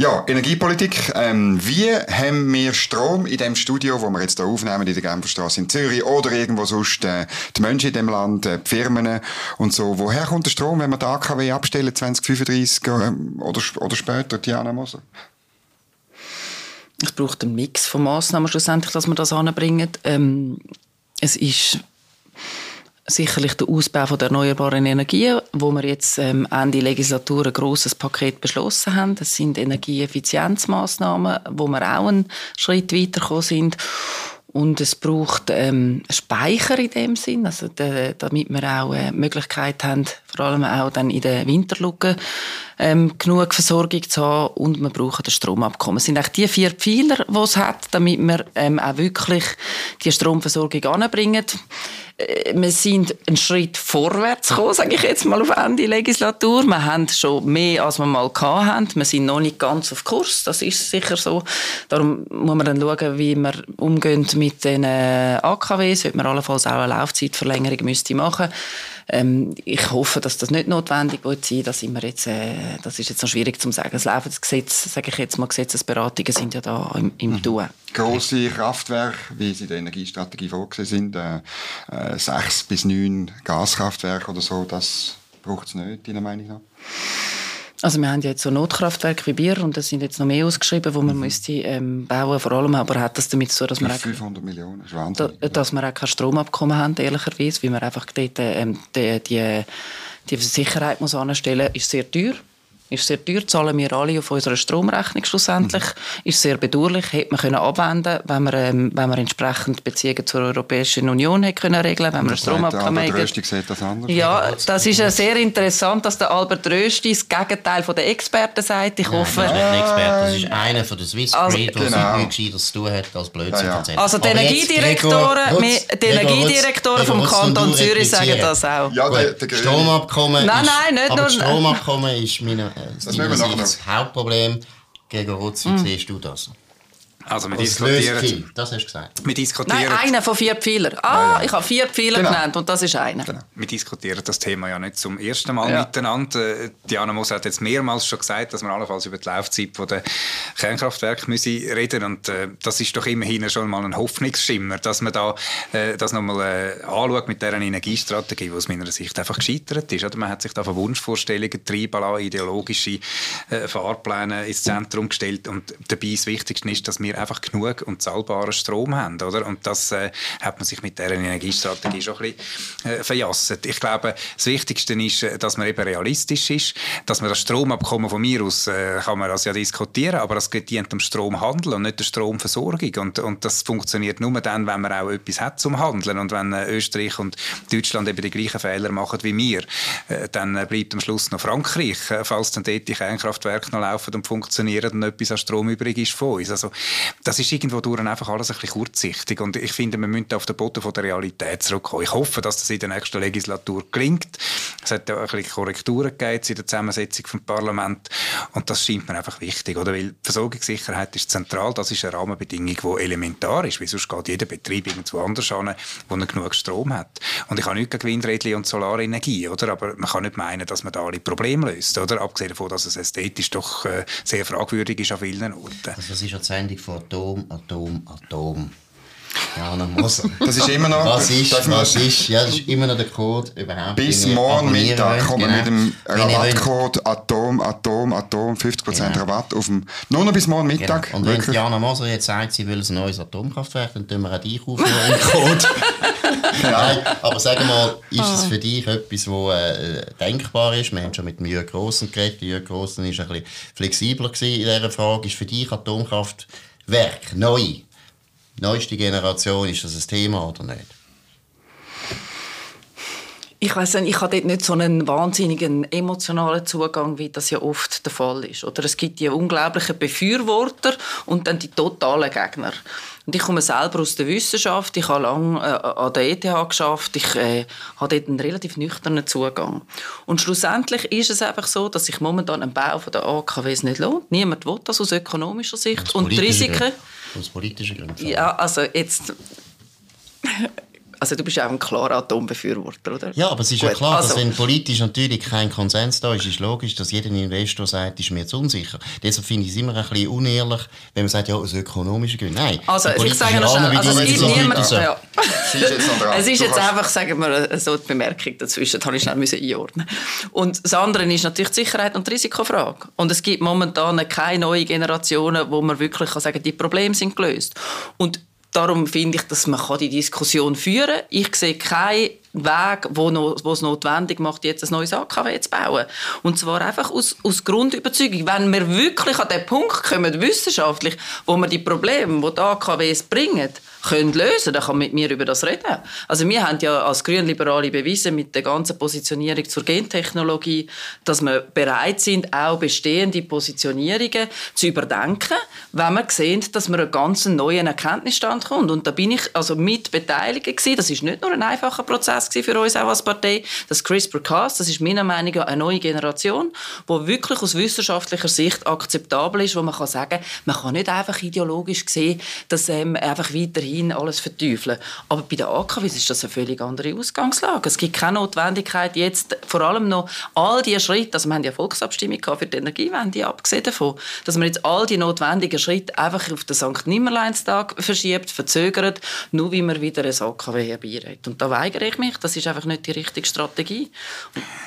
Speaker 4: Ja, Energiepolitik. Ähm, wie haben wir Strom in dem Studio, wo wir jetzt hier aufnehmen, in der Genferstraße in Zürich oder irgendwo sonst, äh, die Menschen in dem Land, äh, die Firmen und so. Woher kommt der Strom, wenn wir die AKW abstellen, 2035 äh, oder, oder später, Diana Moser?
Speaker 2: Es braucht einen Mix von Massnahmen schlussendlich, dass wir das anbringen. Ähm, es ist sicherlich der Ausbau der erneuerbaren Energien, wo wir jetzt ähm, Ende Legislatur ein grosses Paket beschlossen haben. Das sind Energieeffizienzmaßnahmen, wo wir auch einen Schritt weitergekommen sind. Und es braucht ähm, Speicher in dem Sinn, also de, damit wir auch äh, Möglichkeit haben, vor allem auch dann in der Winterlucke ähm, genug Versorgung zu haben und wir brauchen das Stromabkommen. Es sind eigentlich die vier Pfeiler, die es hat, damit wir ähm, auch wirklich die Stromversorgung anbringen. Äh, wir sind einen Schritt vorwärts gekommen, sage ich jetzt mal auf Ende Legislatur. Wir haben schon mehr, als wir mal hatten. Wir sind noch nicht ganz auf Kurs, das ist sicher so. Darum muss man dann schauen, wie wir umgehen mit den äh, AKWs, ob man allenfalls auch eine Laufzeitverlängerung müsste machen ähm, ich hoffe, dass das nicht notwendig wird sein. Das, sind wir jetzt, äh, das ist jetzt noch schwierig zu sagen. Das laufende Gesetz, sage ich jetzt mal, Gesetzesberatungen sind ja da im, im mhm. Tun.
Speaker 4: Grosse Kraftwerke, wie sie in der Energiestrategie vorgesehen sind, äh, äh, sechs bis neun Gaskraftwerke oder so, das braucht es nicht, deiner Meinung nach?
Speaker 2: Also wir haben jetzt so Notkraftwerke wie Bier und es sind jetzt noch mehr ausgeschrieben, wo man mhm. müsste ähm, bauen. Vor allem aber hat das damit so, dass wir
Speaker 4: 500 Millionen, das
Speaker 2: da, dass wir auch kein Stromabkommen haben, ehrlicherweise, weil wir einfach dort ähm, die, die, die Sicherheit muss anstellen, ist sehr teuer. Ist sehr teuer, zahlen wir alle auf unserer Stromrechnung schlussendlich. Mhm. Ist sehr bedauerlich, hätte man können abwenden wenn wir, ähm, wenn wir entsprechend Beziehungen zur Europäischen Union hätte können regeln wenn wir Stromabkommen
Speaker 4: hätten. Rösti sieht das anders.
Speaker 2: Ja, das ist ja sehr interessant, dass der Albert Rösti das Gegenteil von der Experten sagt. Ich Nein, hoffe...
Speaker 1: Das ist nicht ein Experte, das ist einer von der Swiss also, Grid, der genau. nichts Gescheites zu tun hat als Blödsinn ja, ja.
Speaker 2: Also die Energiedirektoren, die Energiedirektoren vom Kanton Zürich sagen das auch.
Speaker 1: Ja, der, der Stromabkommen
Speaker 2: nein, nein, nicht
Speaker 1: nur... Stromabkommen ist meine das, das, das Hauptproblem. Gegen Rutz, wie hm. siehst du das?
Speaker 3: Also wir diskutieren...
Speaker 1: Das hast du gesagt.
Speaker 3: Wir diskutieren...
Speaker 2: Nein, einer von vier Pfeilern. Ah, ja. ich habe vier Pfeiler genau. genannt und das ist einer. Genau.
Speaker 3: Wir diskutieren das Thema ja nicht zum ersten Mal ja. miteinander. Diana Moser hat jetzt mehrmals schon gesagt, dass wir allenfalls über die Laufzeit der Kernkraftwerke müssen reden und äh, das ist doch immerhin schon mal ein Hoffnungsschimmer, dass man da äh, das nochmal äh, anschaut mit dieser Energiestrategie, die aus meiner Sicht einfach gescheitert ist. Oder? Man hat sich da von Wunschvorstellungen treiben lassen, ideologische äh, Fahrpläne ins Zentrum gestellt und dabei das Wichtigste ist, dass wir einfach genug und zahlbaren Strom haben. Oder? Und das äh, hat man sich mit dieser Energiestrategie schon ein bisschen äh, verjasset. Ich glaube, das Wichtigste ist, äh, dass man eben realistisch ist, dass man das Stromabkommen von mir aus, äh, kann man das ja diskutieren, aber das dient dem Stromhandel und nicht der Stromversorgung. Und, und das funktioniert nur dann, wenn man auch etwas hat zum Handeln. Und wenn äh, Österreich und Deutschland eben die gleichen Fehler machen wie wir, äh, dann bleibt am Schluss noch Frankreich, falls dann dort die Kernkraftwerke noch laufen und funktionieren und etwas an Strom übrig ist von uns. Also das ist irgendwo durch einfach alles ein bisschen kurzsichtig und ich finde, wir müssen auf den Boden von der Realität zurückkommen. Ich hoffe, dass das in der nächsten Legislatur gelingt. Es hat ja ein bisschen Korrekturen gegeben in der Zusammensetzung des Parlaments und das scheint mir einfach wichtig, oder? Weil Versorgungssicherheit ist zentral, das ist eine Rahmenbedingung, die elementar ist, sonst geht jeder Betrieb irgendwo anders an, wo er genug Strom hat. Und ich habe nichts gegen Windräder und Solarenergie, oder? Aber man kann nicht meinen, dass man da alle Probleme löst, oder? Abgesehen davon, dass es ästhetisch doch äh, sehr fragwürdig ist an vielen Orten.
Speaker 1: Also das ist ja die Sendung von Atom, Atom, Atom. Ja, muss.
Speaker 4: Das ist immer noch...
Speaker 1: Was ist,
Speaker 4: man-
Speaker 1: was ist, ja, das ist immer noch der Code überhaupt.
Speaker 4: Bis morgen Mittag kommen wir mit
Speaker 1: genau.
Speaker 4: dem Rabattcode Atom, Atom, Atom, 50%
Speaker 1: Genau.
Speaker 4: Rabatt auf dem... Nur noch bis morgen
Speaker 1: Genau.
Speaker 4: Mittag.
Speaker 1: Und wenn
Speaker 4: wirklich.
Speaker 1: Diana Moser jetzt sagt, sie will ein neues Atomkraftwerk, dann tun wir auch dich aufnehmen im Code. Nein, aber sag mal, ist
Speaker 2: Ah.
Speaker 1: es für dich etwas, was äh, denkbar ist? Wir haben schon mit dem Jürgen Grossen geredet. Jürgen Grossen war ein bisschen flexibler gewesen in dieser Frage. Ist für dich Atomkraftwerk neu, neueste Generation, ist das ein Thema oder nicht?
Speaker 2: Ich weiß nicht, ich habe dort nicht so einen wahnsinnigen emotionalen Zugang, wie das ja oft der Fall ist. Oder es gibt die unglaublichen Befürworter und dann die totalen Gegner. Und ich komme selber aus der Wissenschaft. Ich habe lange äh, an der ETH geschafft. Ich äh, habe dort einen relativ nüchternen Zugang. Und schlussendlich ist es einfach so, dass sich momentan ein Bau von der AKWs nicht lohnt. Niemand will das aus ökonomischer Sicht.
Speaker 1: Aus
Speaker 2: Und die Risiken...
Speaker 1: Aus politischen Gründen.
Speaker 2: Ja, also jetzt... Also du bist ja auch ein klarer Atombefürworter, oder?
Speaker 1: Ja, aber es ist ja
Speaker 2: Gut,
Speaker 1: klar,
Speaker 2: also-
Speaker 1: dass wenn politisch natürlich kein Konsens da ist, ist logisch, dass jeder Investor sagt, ist mir zu unsicher. Deshalb finde ich es immer ein bisschen unehrlich, wenn man sagt, ja, aus ökonomischen Gründen. Nein,
Speaker 2: Also, ich sage noch schnell, also es gibt
Speaker 1: sind heute
Speaker 2: niemand,
Speaker 1: so.
Speaker 2: ja.
Speaker 4: Jetzt.
Speaker 2: Es ist jetzt einfach, sagen wir, so die Bemerkung dazwischen, das habe ich schnell müssen einordnen. Und das andere ist natürlich die Sicherheit und die Risikofrage. Und es gibt momentan keine neuen Generationen, wo man wirklich kann sagen, die Probleme sind gelöst. Und darum finde ich, dass man die Diskussion führen kann. Ich sehe keinen Weg, wo, no, wo es notwendig macht, jetzt ein neues AKW zu bauen. Und zwar einfach aus, aus Grundüberzeugung. Wenn wir wirklich an den Punkt kommen, wissenschaftlich, wo wir die Probleme, die die AKWs bringen, können lösen, dann kann man mit mir über das reden. Also wir haben ja als Grünliberale bewiesen mit der ganzen Positionierung zur Gentechnologie, dass wir bereit sind, auch bestehende Positionierungen zu überdenken, wenn wir sehen, dass man einen ganz neuen Erkenntnisstand kommt. Und da bin ich also mit beteiligt gewesen. Das ist nicht nur ein einfacher Prozess gewesen für uns auch als Partei. Das CRISPR-Cas, das ist meiner Meinung nach eine neue Generation, die wirklich aus wissenschaftlicher Sicht akzeptabel ist, wo man kann sagen, man kann nicht einfach ideologisch sehen, dass ähm, einfach weiterhin alles verteufeln. Aber bei den AKWs ist das eine völlig andere Ausgangslage. Es gibt keine Notwendigkeit jetzt vor allem noch all diese Schritte, also wir haben ja Volksabstimmung für die Energiewende, abgesehen davon, dass man jetzt all die notwendigen Schritte einfach auf den St. Nimmerleinstag verschiebt, verzögert, nur wie man wieder ein AKW herbeiredet. Und da weigere ich mich, das ist einfach nicht die richtige Strategie.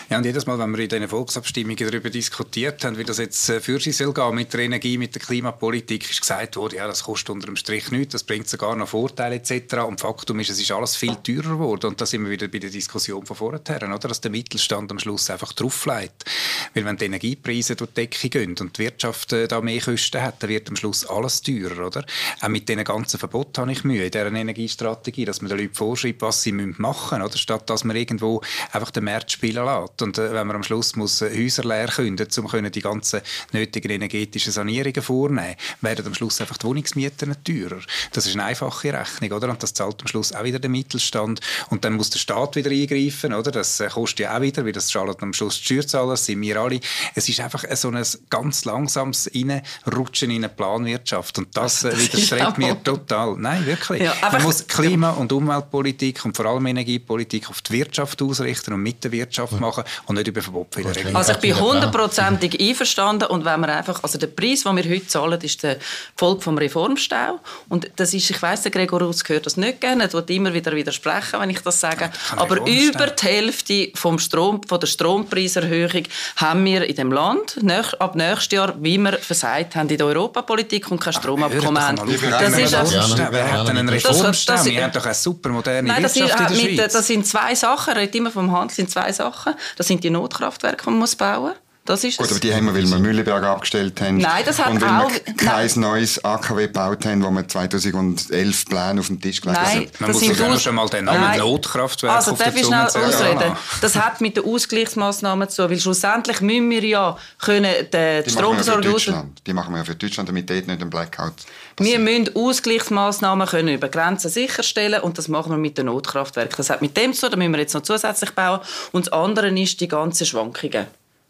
Speaker 3: Ja, und jedes Mal, wenn wir in diesen Volksabstimmungen darüber diskutiert haben, wie das jetzt äh, für sich soll gehen mit der Energie, mit der Klimapolitik, ist gesagt worden, ja, das kostet unter dem Strich nichts, das bringt sogar noch Vorteile etc. Und Faktum ist, es ist alles viel teurer geworden. Und da sind wir wieder bei der Diskussion von vorher, oder? dass der Mittelstand am Schluss einfach drauflegt. Weil wenn die Energiepreise durch die Decke gehen und die Wirtschaft äh, da mehr Kosten hat, dann wird am Schluss alles teurer, oder? Auch mit diesen ganzen Verboten habe ich Mühe in dieser Energiestrategie, dass man den Leuten vorschreibt, was sie machen müssen, oder? Statt dass man irgendwo einfach den Markt spielen lässt. Und äh, wenn man am Schluss muss äh, Häuser leer künden, um können die ganzen nötigen energetischen Sanierungen vornehmen, werden am Schluss einfach die Wohnungsmieten teurer. Das ist eine einfache Rechnung, oder? Und das zahlt am Schluss auch wieder der Mittelstand. Und dann muss der Staat wieder eingreifen, oder? Das äh, kostet ja auch wieder, weil das zahlen am Schluss die Steuerzahler, das sind wir alle. Es ist einfach äh, so ein ganz langsames Reinrutschen in eine Planwirtschaft. Und das äh, widerstrebt mir total. Nein, wirklich.
Speaker 2: Ja,
Speaker 3: Man muss Klima- und Umweltpolitik und vor allem Energiepolitik auf die Wirtschaft ausrichten und mit der Wirtschaft machen und nicht über Verbot wieder regeln.
Speaker 2: Also ich bin
Speaker 1: Ja.
Speaker 2: hundertprozentig einverstanden und wenn man einfach, also der Preis, den wir heute zahlen, ist der Folge vom Reformstau und das ist, ich weiss, der Gregor Rutz gehört das nicht gerne, er wird immer wieder widersprechen, wenn ich das sage, aber über die Hälfte vom Strom, von der Strompreiserhöhung haben wir in dem Land ab nächstes Jahr, wie wir versagt haben in der Europapolitik und kein Stromabkommen haben. Das ist.
Speaker 3: Wer hat denn einen
Speaker 1: Das-
Speaker 2: das-
Speaker 3: Reformstau?
Speaker 2: das-
Speaker 3: Wir haben doch eine super moderne
Speaker 2: Nein, das, ist,
Speaker 3: Wirtschaft in
Speaker 2: äh,
Speaker 3: der
Speaker 2: mit,
Speaker 3: Schweiz.
Speaker 2: das sind zwei Sachen. Er redet immer vom Handel, sind zwei Sachen. Das sind die Notkraftwerke, die man bauen muss. Das ist
Speaker 4: Gut, aber die haben wir, weil wir Mühleberg abgestellt haben.
Speaker 2: Nein, das hat
Speaker 4: und weil
Speaker 2: auch-
Speaker 4: wir kein neues AKW gebaut haben, wo wir 2011 Pläne auf dem Tisch gelegt haben.
Speaker 2: Nein,
Speaker 3: Man
Speaker 2: das
Speaker 3: muss
Speaker 2: aus-
Speaker 3: schon mal den Namen
Speaker 2: Nein.
Speaker 3: Notkraftwerk
Speaker 2: Also
Speaker 3: auf
Speaker 2: darf ich schnell ausreden?
Speaker 3: lassen.
Speaker 2: Das hat mit den Ausgleichsmaßnahmen zu tun, weil schlussendlich müssen wir ja können den
Speaker 4: Die wir ja
Speaker 2: Stromversorgung.
Speaker 4: Die machen wir ja für Deutschland, damit dort nicht ein Blackout
Speaker 2: wir
Speaker 4: passiert.
Speaker 2: müssen Ausgleichsmaßnahmen können über Grenzen sicherstellen und das machen wir mit den Notkraftwerken. Das hat mit dem zu tun, da müssen wir jetzt noch zusätzlich bauen. Und das andere ist die ganzen Schwankungen.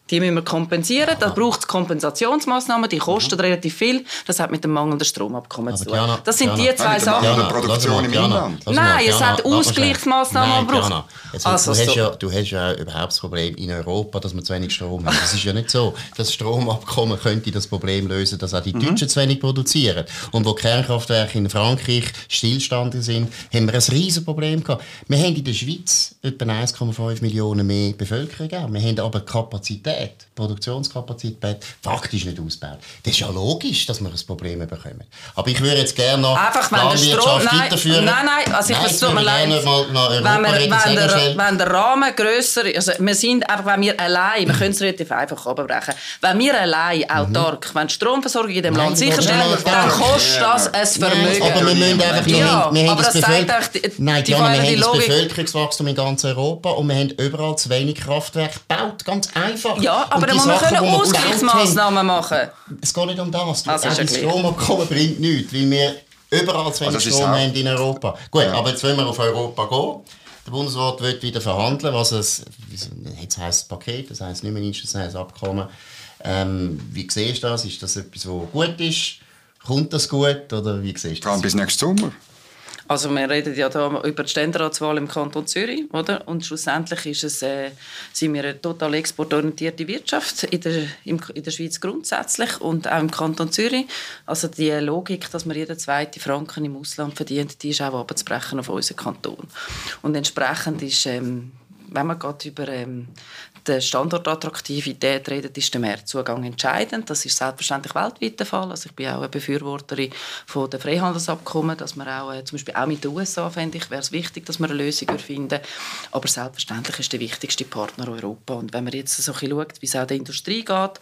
Speaker 2: Die müssen wir kompensieren. Da braucht es Kompensationsmaßnahmen, die kosten mhm. relativ viel. Das hat mit dem mangelnden Stromabkommen zu tun. Diana, das sind Diana, die zwei Sachen.
Speaker 4: Diana, Produktion im Inland.
Speaker 2: Nein, es hat Ausgleichsmaßnahmen
Speaker 1: gebraucht. Also, du, hast ja, du hast ja überhaupt das Problem in Europa, dass wir zu wenig Strom haben. Das ist ja nicht so. Das Stromabkommen könnte das Problem lösen, dass auch die mhm. Deutschen zu wenig produzieren. Und wo Kernkraftwerke in Frankreich stillstanden sind, haben wir ein riesiges Problem gehabt. Wir haben in der Schweiz etwa 1,5 Millionen mehr Bevölkerung. Wir haben aber Kapazität, Produktionskapazität, faktisch nicht ausgebaut. Das ist ja logisch, dass wir ein Problem bekommen. Aber ich würde jetzt gerne noch
Speaker 2: Einfach, wenn der Strom... Nein,
Speaker 1: weiterführen.
Speaker 2: Nein, nein, also ich nein, tut mir leid. Wenn, wir, wenn, der, wenn der Rahmen grösser ist, also wir sind einfach, wenn wir allein, wir können es relativ einfach abbrechen, wenn wir allein autark, mhm. wenn die Stromversorgung in dem Land sicherstellen, dann kostet das ein Vermögen.
Speaker 1: Nein, aber wir müssen einfach... Ja, wir haben, das, das zeigt Nein, die, die, wir haben das Bevölkerungswachstum in ganz Europa und wir haben überall zu wenig Kraftwerke gebaut, ganz einfach.
Speaker 2: Ja, aber dann muss man können Ausgleichsmaßnahmen machen.
Speaker 1: Es geht nicht um das. Also das Stromabkommen bringt nichts, weil wir überall zu wenig also Strom haben in Europa. Gut, ja. aber jetzt wollen wir auf Europa gehen. Der Bundesrat wird wieder verhandeln, was es, jetzt heisst Paket, das heisst nicht mehr Dienst, das heisst Abkommen. Ähm, wie siehst du das? Ist das etwas, was gut ist? Kommt das gut oder wie siehst du das?
Speaker 4: bis nächsten Sommer.
Speaker 2: Also wir reden ja da über die Ständeratswahl im Kanton Zürich, oder? Und schlussendlich ist es, äh, sind wir eine total exportorientierte Wirtschaft in der, in der Schweiz grundsätzlich und auch im Kanton Zürich. Also die Logik, dass man jeden zweiten Franken im Ausland verdient, die ist auch abzubrechen auf unseren Kanton. Und entsprechend ist ähm, wenn man gerade über ähm, die Standortattraktivität redet, ist der Mehrzugang entscheidend. Das ist selbstverständlich weltweit der Fall. Also ich bin auch eine Befürworterin von der Freihandelsabkommen, dass man auch, äh, zum Beispiel auch mit den USA, fände ich, wäre es wichtig, dass wir eine Lösung finden. Aber selbstverständlich ist der wichtigste Partner Europa. Und wenn man jetzt so ein bisschen schaut, wie es auch der Industrie geht,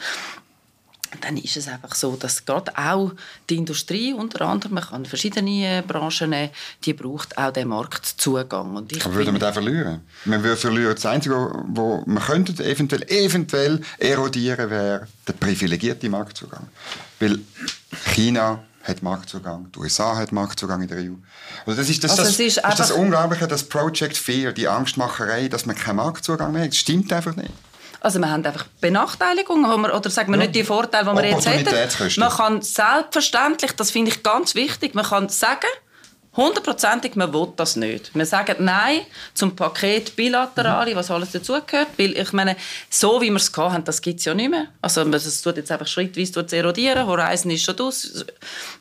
Speaker 2: dann ist es einfach so, dass gerade auch die Industrie, unter anderem, man kann verschiedene äh, Branchen nehmen, die braucht auch den Marktzugang. Und
Speaker 4: ich Aber würde man den verlieren? Man würde verlieren. Das Einzige, wo man könnte eventuell, eventuell erodieren, wäre der privilegierte Marktzugang. Weil China hat Marktzugang, die USA hat Marktzugang in der EU. Also das ist das, also das, ist das, ist das Unglaubliche, das Project Fear, die Angstmacherei, dass man keinen Marktzugang mehr hat. Das stimmt einfach nicht.
Speaker 2: Also wir haben einfach Benachteiligungen, wo wir, oder sagen wir ja. nicht die Vorteile, die wir jetzt hätten. Man kann selbstverständlich, das finde ich ganz wichtig, man kann sagen, Hundertprozentig, man will das nicht. Wir sagen Nein zum Paket Bilaterale, was alles dazugehört. Weil ich meine, so wie wir es haben, das gibt es ja nicht mehr. Also es tut jetzt einfach schrittweise erodieren. Horizon ist schon aus.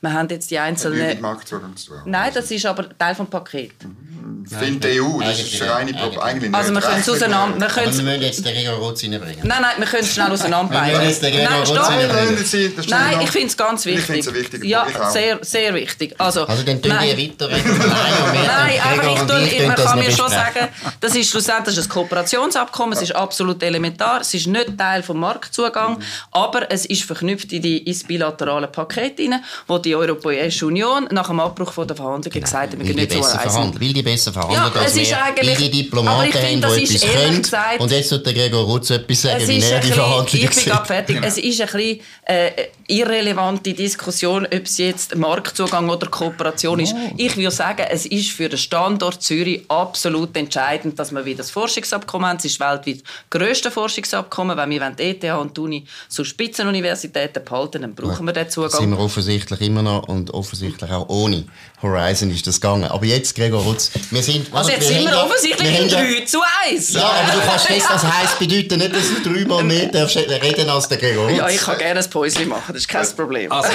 Speaker 2: Wir haben jetzt die einzelnen...
Speaker 4: Mit Marktzugang zu tun.
Speaker 2: Nein, das ist aber Teil des Pakets.
Speaker 4: Mhm. Findet die EU, das ist reine Problem. Eigentlich
Speaker 2: also wir können es auseinander... Wir,
Speaker 1: können wir müssen jetzt den Gregor Rutz reinbringen.
Speaker 2: Nein, nein, wir können es schnell auseinanderbringen.
Speaker 1: Nein, stopp!
Speaker 2: Nein, ich finde es ganz wichtig. Ich finde es wichtig. Ja, sehr, sehr wichtig. Also,
Speaker 1: also dann tun wir weiter
Speaker 2: Nein, aber ich, tue, ich, man kann mir schon sagen, das ist schlussendlich ein Kooperationsabkommen, es ist absolut elementar, es ist nicht Teil des Marktzugangs, mhm. aber es ist verknüpft in die, ins bilaterale Paket hinein, wo die Europäische Union nach dem Abbruch der Verhandlungen genau. gesagt hat, wir
Speaker 1: gehen nicht so
Speaker 2: reisen.
Speaker 1: Will die besser verhandeln ja, als wir, weil die Diplomaten haben, die etwas können. Gesagt, und jetzt wird der Gregor Rutz etwas sagen, wie er die Verhandlungen
Speaker 2: Ich bin fertig. Es ist ein bisschen äh, irrelevante Diskussion, ob es jetzt Marktzugang oder Kooperation ist. Oh. Ich würde sagen, es ist für den Standort Zürich absolut entscheidend, dass wir wieder das Forschungsabkommen haben. Es ist weltweit das grösste Forschungsabkommen. Wenn wir die ETH und die Uni zu Spitzenuniversitäten behalten, dann brauchen wir den Zugang. Das
Speaker 1: sind wir offensichtlich immer noch und offensichtlich auch ohne Horizon ist das gegangen. Aber jetzt, Gregor Rutz, wir sind...
Speaker 2: Also jetzt wir sind wir ja, offensichtlich wir 3 zu 1.
Speaker 1: Ja, aber du kannst das, das heisst, bedeutet nicht, dass du dreimal mehr darfst reden als der Gregor Rutz.
Speaker 2: Ja, ich kann gerne ein Päuschen machen, das ist kein Problem.
Speaker 3: Also,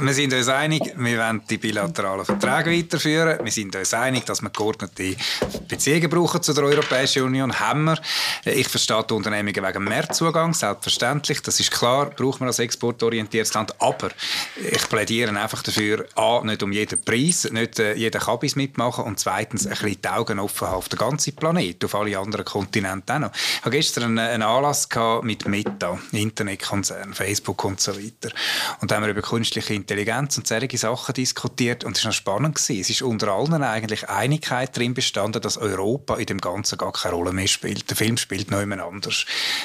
Speaker 3: wir sind uns einig, wir wollen die bilateralen Verträge weiterführen. Wir sind uns einig, dass wir geordnete Beziehungen brauchen zu der Europäischen Union. Haben wir. Ich verstehe die Unternehmungen wegen Mehrzugang, selbstverständlich. Das ist klar, brauchen wir als exportorientiertes Land. Aber ich plädiere einfach dafür, A, nicht um jeden Preis, nicht äh, jeder kann bis mitmachen und zweitens ein bisschen die Augen offen haben auf den ganzen Planet, auf alle anderen Kontinente auch noch. Ich hatte gestern einen, Anlass mit Meta, Internetkonzern, Facebook und so weiter. Und da haben wir über künstliche Intelligenz und solche Sachen diskutiert und es war noch spannend gewesen. Es ist unter allen eigentlich Einigkeit darin bestanden, dass Europa in dem Ganzen gar keine Rolle mehr spielt. Der Film spielt niemand anders.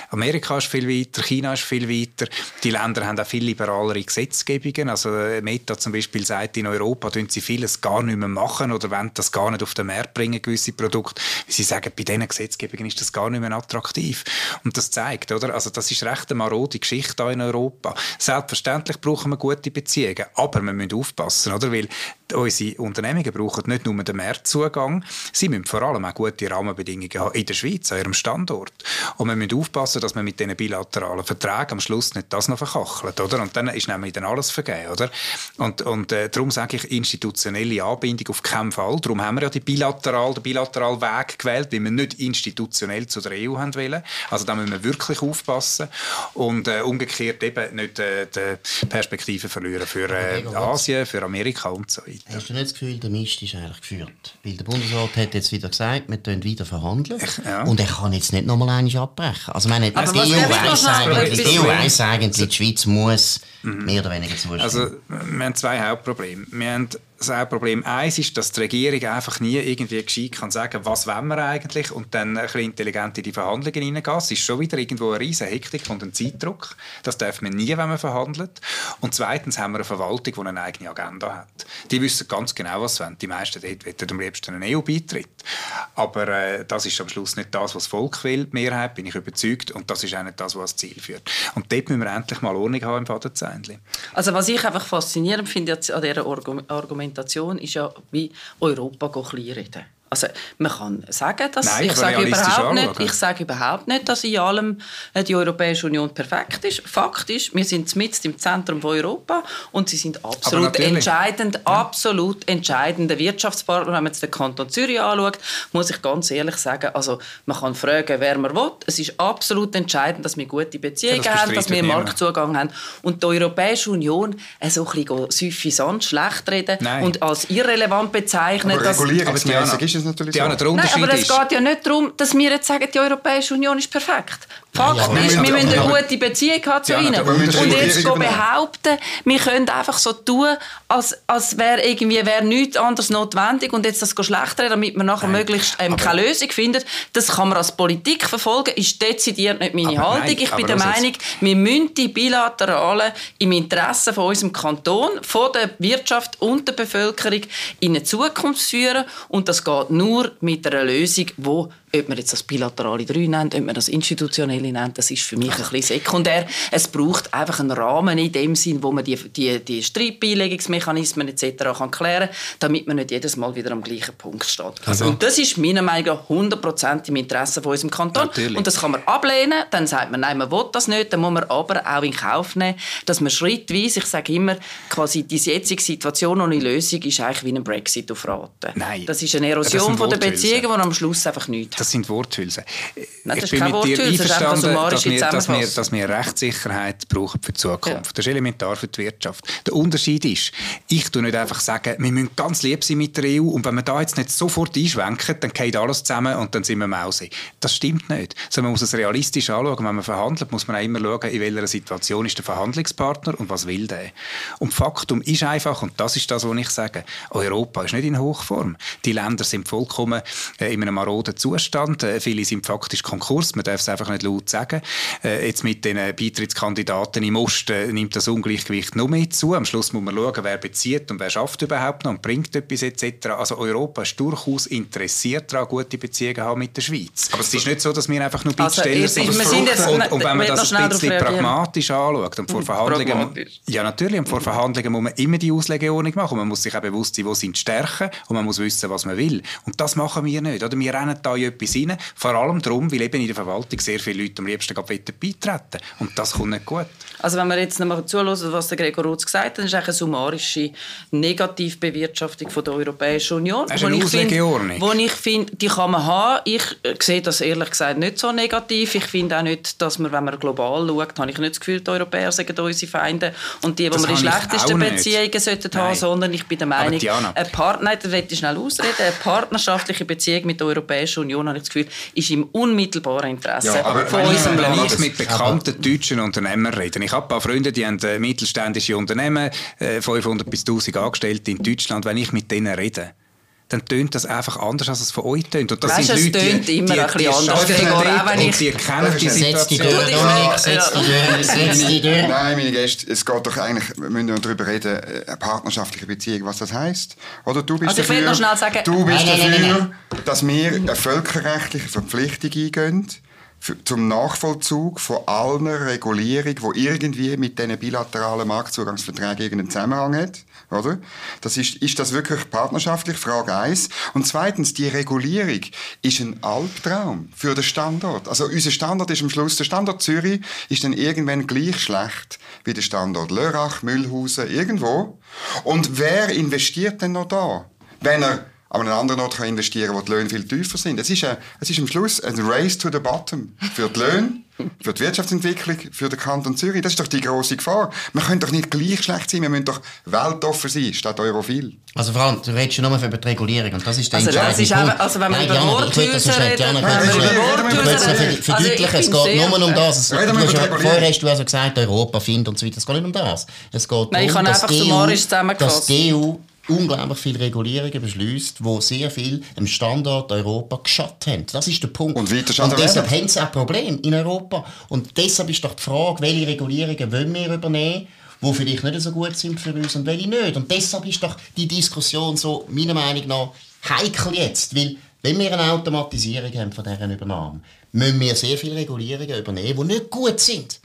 Speaker 3: Amerika ist viel weiter, China ist viel weiter. Die Länder haben auch viel liberalere Gesetzgebungen. Also Meta zum Beispiel sagt, in Europa tun sie vieles gar nicht mehr machen oder wollen das gar nicht auf den Markt bringen, gewisse Produkte. Sie sagen, bei diesen Gesetzgebungen ist das gar nicht mehr attraktiv. Und das zeigt, oder? Also das ist recht eine marode Geschichte hier in Europa. Selbstverständlich brauchen wir gute Beziehungen, aber wir müssen aufpassen, oder? Weil unsere Unternehmungen brauchen nicht nur den Marktzugang, sie müssen vor allem auch gute Rahmenbedingungen haben in der Schweiz, an ihrem Standort. Und wir müssen aufpassen, dass man mit diesen bilateralen Verträgen am Schluss nicht das noch verkachelt, oder? Und dann ist nämlich dann alles vergeben, oder? Und, und äh, darum sage ich institutionelle Anbindung auf keinen Fall. Darum haben wir ja die bilateral, den bilateralen Weg gewählt, weil wir nicht institutionell zu der EU haben wollen. Also da müssen wir wirklich aufpassen und äh, umgekehrt eben nicht äh, die Perspektive verlieren für äh, Asien, für Amerika und so weiter.
Speaker 1: Hast du nicht das Gefühl, der Mist ist eigentlich geführt? Weil der Bundesrat hat jetzt wieder gesagt, wir können wieder verhandeln. Ja. Und er kann jetzt nicht nochmal eins abbrechen. Also meine, die, EU weiss eigentlich, die EU weiss eigentlich, die Schweiz muss mhm. mehr oder weniger zustimmen.
Speaker 3: Also wir haben zwei Hauptprobleme. Wir haben das Hauptproblem eins ist, dass die Regierung einfach nie irgendwie gescheit kann sagen, was wollen wir eigentlich und dann ein bisschen intelligent in die Verhandlungen hineingehen. Es ist schon wieder irgendwo eine riesige Hektik und ein Zeitdruck. Das darf man nie, wenn man verhandelt. Und zweitens haben wir eine Verwaltung, die eine eigene Agenda hat. Die wissen ganz genau, was sie wollen. Die meisten dort wollen am liebsten einen EU-Beitritt. Aber äh, das ist am Schluss nicht das, was das Volk will, die Mehrheit, bin ich überzeugt. Und das ist auch nicht das, was das Ziel führt. Und dort müssen wir endlich mal Ordnung haben im.
Speaker 2: Also was ich einfach faszinierend finde an dieser Argumentation, Argumentation ist ja, wie Europa reden. Also man kann sagen, dass Nein, ich sage überhaupt nicht, ich sage überhaupt nicht, dass in allem äh, die Europäische Union perfekt ist. Fakt ist, wir sind mitten im Zentrum von Europa und sie sind absolut entscheidend, ja. absolut entscheidender Wirtschaftspartner. Wenn man jetzt den Kanton Zürich anschaut, muss ich ganz ehrlich sagen, also man kann fragen, wer man will. Es ist absolut entscheidend, dass wir gute Beziehungen ja, das haben, dass wir Marktzugang haben und die Europäische Union äh, so ein bisschen suffisant schlecht reden Nein. und als irrelevant bezeichnen.
Speaker 4: Aber regulierungsmäßig ist es ist natürlich
Speaker 3: der Unterschied
Speaker 2: Nein, aber es geht ja nicht darum, dass wir jetzt sagen, die Europäische Union ist perfekt. Fakt ja, ist, wir müssen eine gute Beziehung haben zu ihnen. Und jetzt behaupten, wir können einfach so tun, als, als wäre irgendwie wär nichts anderes notwendig und jetzt das schlecht reden, damit man nachher nein, möglichst ähm, keine Lösung findet. Das kann man als Politik verfolgen, ist dezidiert nicht meine aber Haltung. Nein, ich bin der Meinung, wir müssen die Bilateralen im Interesse von unserem Kanton, von der Wirtschaft und der Bevölkerung in eine Zukunft führen und das geht nur mit einer Lösung, die ob man jetzt das bilaterale 3 nennt, ob man das institutionelle nennt, das ist für mich ein bisschen sekundär. Es braucht einfach einen Rahmen in dem Sinn, wo man die, die, die Streitbeilegungsmechanismen etc. kann klären kann, damit man nicht jedes Mal wieder am gleichen Punkt steht. Also. Und das ist meiner Meinung nach 100% im Interesse von unserem Kanton. Natürlich. Und das kann man ablehnen, dann sagt man, nein, man will das nicht, dann muss man aber auch in Kauf nehmen, dass man schrittweise, ich sage immer, quasi die jetzige Situation ohne Lösung ist eigentlich wie ein Brexit auf Raten. Nein. Das ist eine Erosion von der Beziehungen, die am Schluss einfach nichts
Speaker 3: das sind Worthülsen. Nein, ich bin mit dir einverstanden, dass wir, dass, wir, dass wir Rechtssicherheit brauchen für die Zukunft. Ja. Das ist elementar für die Wirtschaft. Der Unterschied ist, ich tue nicht einfach sagen, wir müssen ganz lieb sein mit der EU und wenn wir da jetzt nicht sofort einschwenken, dann geht alles zusammen und dann sind wir Mause. Das stimmt nicht. Sondern man muss es realistisch anschauen. Wenn man verhandelt, muss man auch immer schauen, in welcher Situation ist der Verhandlungspartner und was will der. Und Faktum ist einfach, und das ist das, was ich sage, Europa ist nicht in Hochform. Die Länder sind vollkommen äh, in einem maroden Zustand Zustand. Äh, viele sind faktisch Konkurs, man darf es einfach nicht laut sagen. Äh, jetzt mit den Beitrittskandidaten im Osten nimmt das Ungleichgewicht noch mehr zu. Am Schluss muss man schauen, wer bezieht und wer schafft überhaupt noch und bringt etwas etc. Also Europa ist durchaus interessiert daran, gute Beziehungen haben mit der Schweiz. Aber es ist nicht so, dass wir einfach nur also, Bittsteller sind. Und, und, wenn man das ein bisschen pragmatisch anschaut und vor hm, Verhandlungen... Ja, natürlich. Und vor Verhandlungen muss man immer die Auslegeordnung machen. Man muss sich auch bewusst sein, wo sind die Stärken und man muss wissen, was man will. Und das machen wir nicht. Oder? Wir rennen da in etwas rein. Vor allem darum, weil eben in der Verwaltung sehr viele Leute am liebsten beitreten Und das kommt nicht gut.
Speaker 2: Also wenn wir jetzt nochmal zuhören, was der Gregor Rutz gesagt hat, ist eine summarische Negativbewirtschaftung von der Europäischen Union.
Speaker 3: Das ist eine Auslegeordnung.
Speaker 2: Wo ich finde, die kann man haben. Ich äh, sehe das ehrlich gesagt nicht so negativ. Ich finde auch nicht, dass man, wenn man global schaut, habe ich nicht das Gefühl, die Europäer sind unsere Feinde und die, die wir die schlechtesten Beziehungen sollten Nein. haben, sondern ich bin der Meinung, eine, Part Nein, schnell ausreden, eine partnerschaftliche Beziehung mit der Europäischen Union habe ich das Gefühl, ist im unmittelbaren Interesse
Speaker 3: Ja, aber
Speaker 2: von
Speaker 3: wenn ich,
Speaker 2: unserem
Speaker 3: wenn
Speaker 2: Land.
Speaker 3: ich mit bekannten deutschen Unternehmern rede, ich habe ein paar Freunde, die haben äh, mittelständische Unternehmen, äh, 500 bis 1000 Angestellte in Deutschland, wenn ich mit denen rede, dann tönt das einfach anders, als es von euch tönt. Und das
Speaker 2: Weißt du, es tönt immer ein bisschen anders, Gregor, auch wenn ich-
Speaker 3: die kennen die
Speaker 1: Setz die
Speaker 3: Situation.
Speaker 1: durch, Dominik, setz die durch, setz die durch.
Speaker 4: Nein, meine Gäste, es geht doch eigentlich, wir müssen darüber reden, äh, eine partnerschaftliche Beziehung, was das heisst. Oder du bist
Speaker 2: Also ich will
Speaker 4: dafür,
Speaker 2: noch schnell sagen-
Speaker 4: du bist
Speaker 1: Nein, nein, nein,
Speaker 4: dafür, dass wir eine völkerrechtliche Verpflichtung eingehen zum Nachvollzug von aller Regulierung, die irgendwie mit diesen bilateralen Marktzugangsverträgen irgendeinen Zusammenhang hat. Oder? Das ist, ist das wirklich partnerschaftlich? Frage 1. Und zweitens, die Regulierung ist ein Albtraum für den Standort. Also unser Standort ist am Schluss, der Standort Zürich ist dann irgendwann gleich schlecht wie der Standort Lörrach, Mühlhausen, irgendwo. Und wer investiert denn noch da? Wenn er an einen anderen Ort kann investieren wo die Löhne viel tiefer sind. Es ist, ein, es ist am Schluss ein Race to the bottom. Für die Löhne, für die Wirtschaftsentwicklung, für den Kanton Zürich. Das ist doch die grosse Gefahr. Wir können doch nicht gleich schlecht sein, wir müssen doch weltoffen sein, statt europhil.
Speaker 1: Also Frank, du redest schon nur über die Regulierung und das ist der
Speaker 2: Also das
Speaker 1: entscheidende
Speaker 2: ist
Speaker 1: Punkt.
Speaker 2: einfach- also wenn
Speaker 1: Nein,
Speaker 2: über
Speaker 1: ich
Speaker 2: Worthäuser reden,
Speaker 1: ich ich
Speaker 2: ich
Speaker 1: verdeutlichen. Es geht nur um das. Es, du hast ja, vorher hast du also gesagt, Europa findet und so weiter. Es geht nicht um das. Es geht
Speaker 2: Nein, ich
Speaker 1: darum,
Speaker 2: habe einfach summarisch
Speaker 1: EU,
Speaker 2: zusammengefasst.
Speaker 1: dass die EU unglaublich viele Regulierungen beschließt, die sehr viel im Standort Europa geschadet haben. Das ist der Punkt.
Speaker 4: Und
Speaker 1: Und deshalb haben sie ein Problem in Europa. Und deshalb ist doch die Frage, welche Regulierungen wollen wir übernehmen, die vielleicht nicht so gut sind für uns und welche nicht. Und deshalb ist doch die Diskussion so, meiner Meinung nach, heikel jetzt. Weil, wenn wir eine Automatisierung haben von dieser Übernahme, müssen wir sehr viele Regulierungen übernehmen, die nicht gut sind.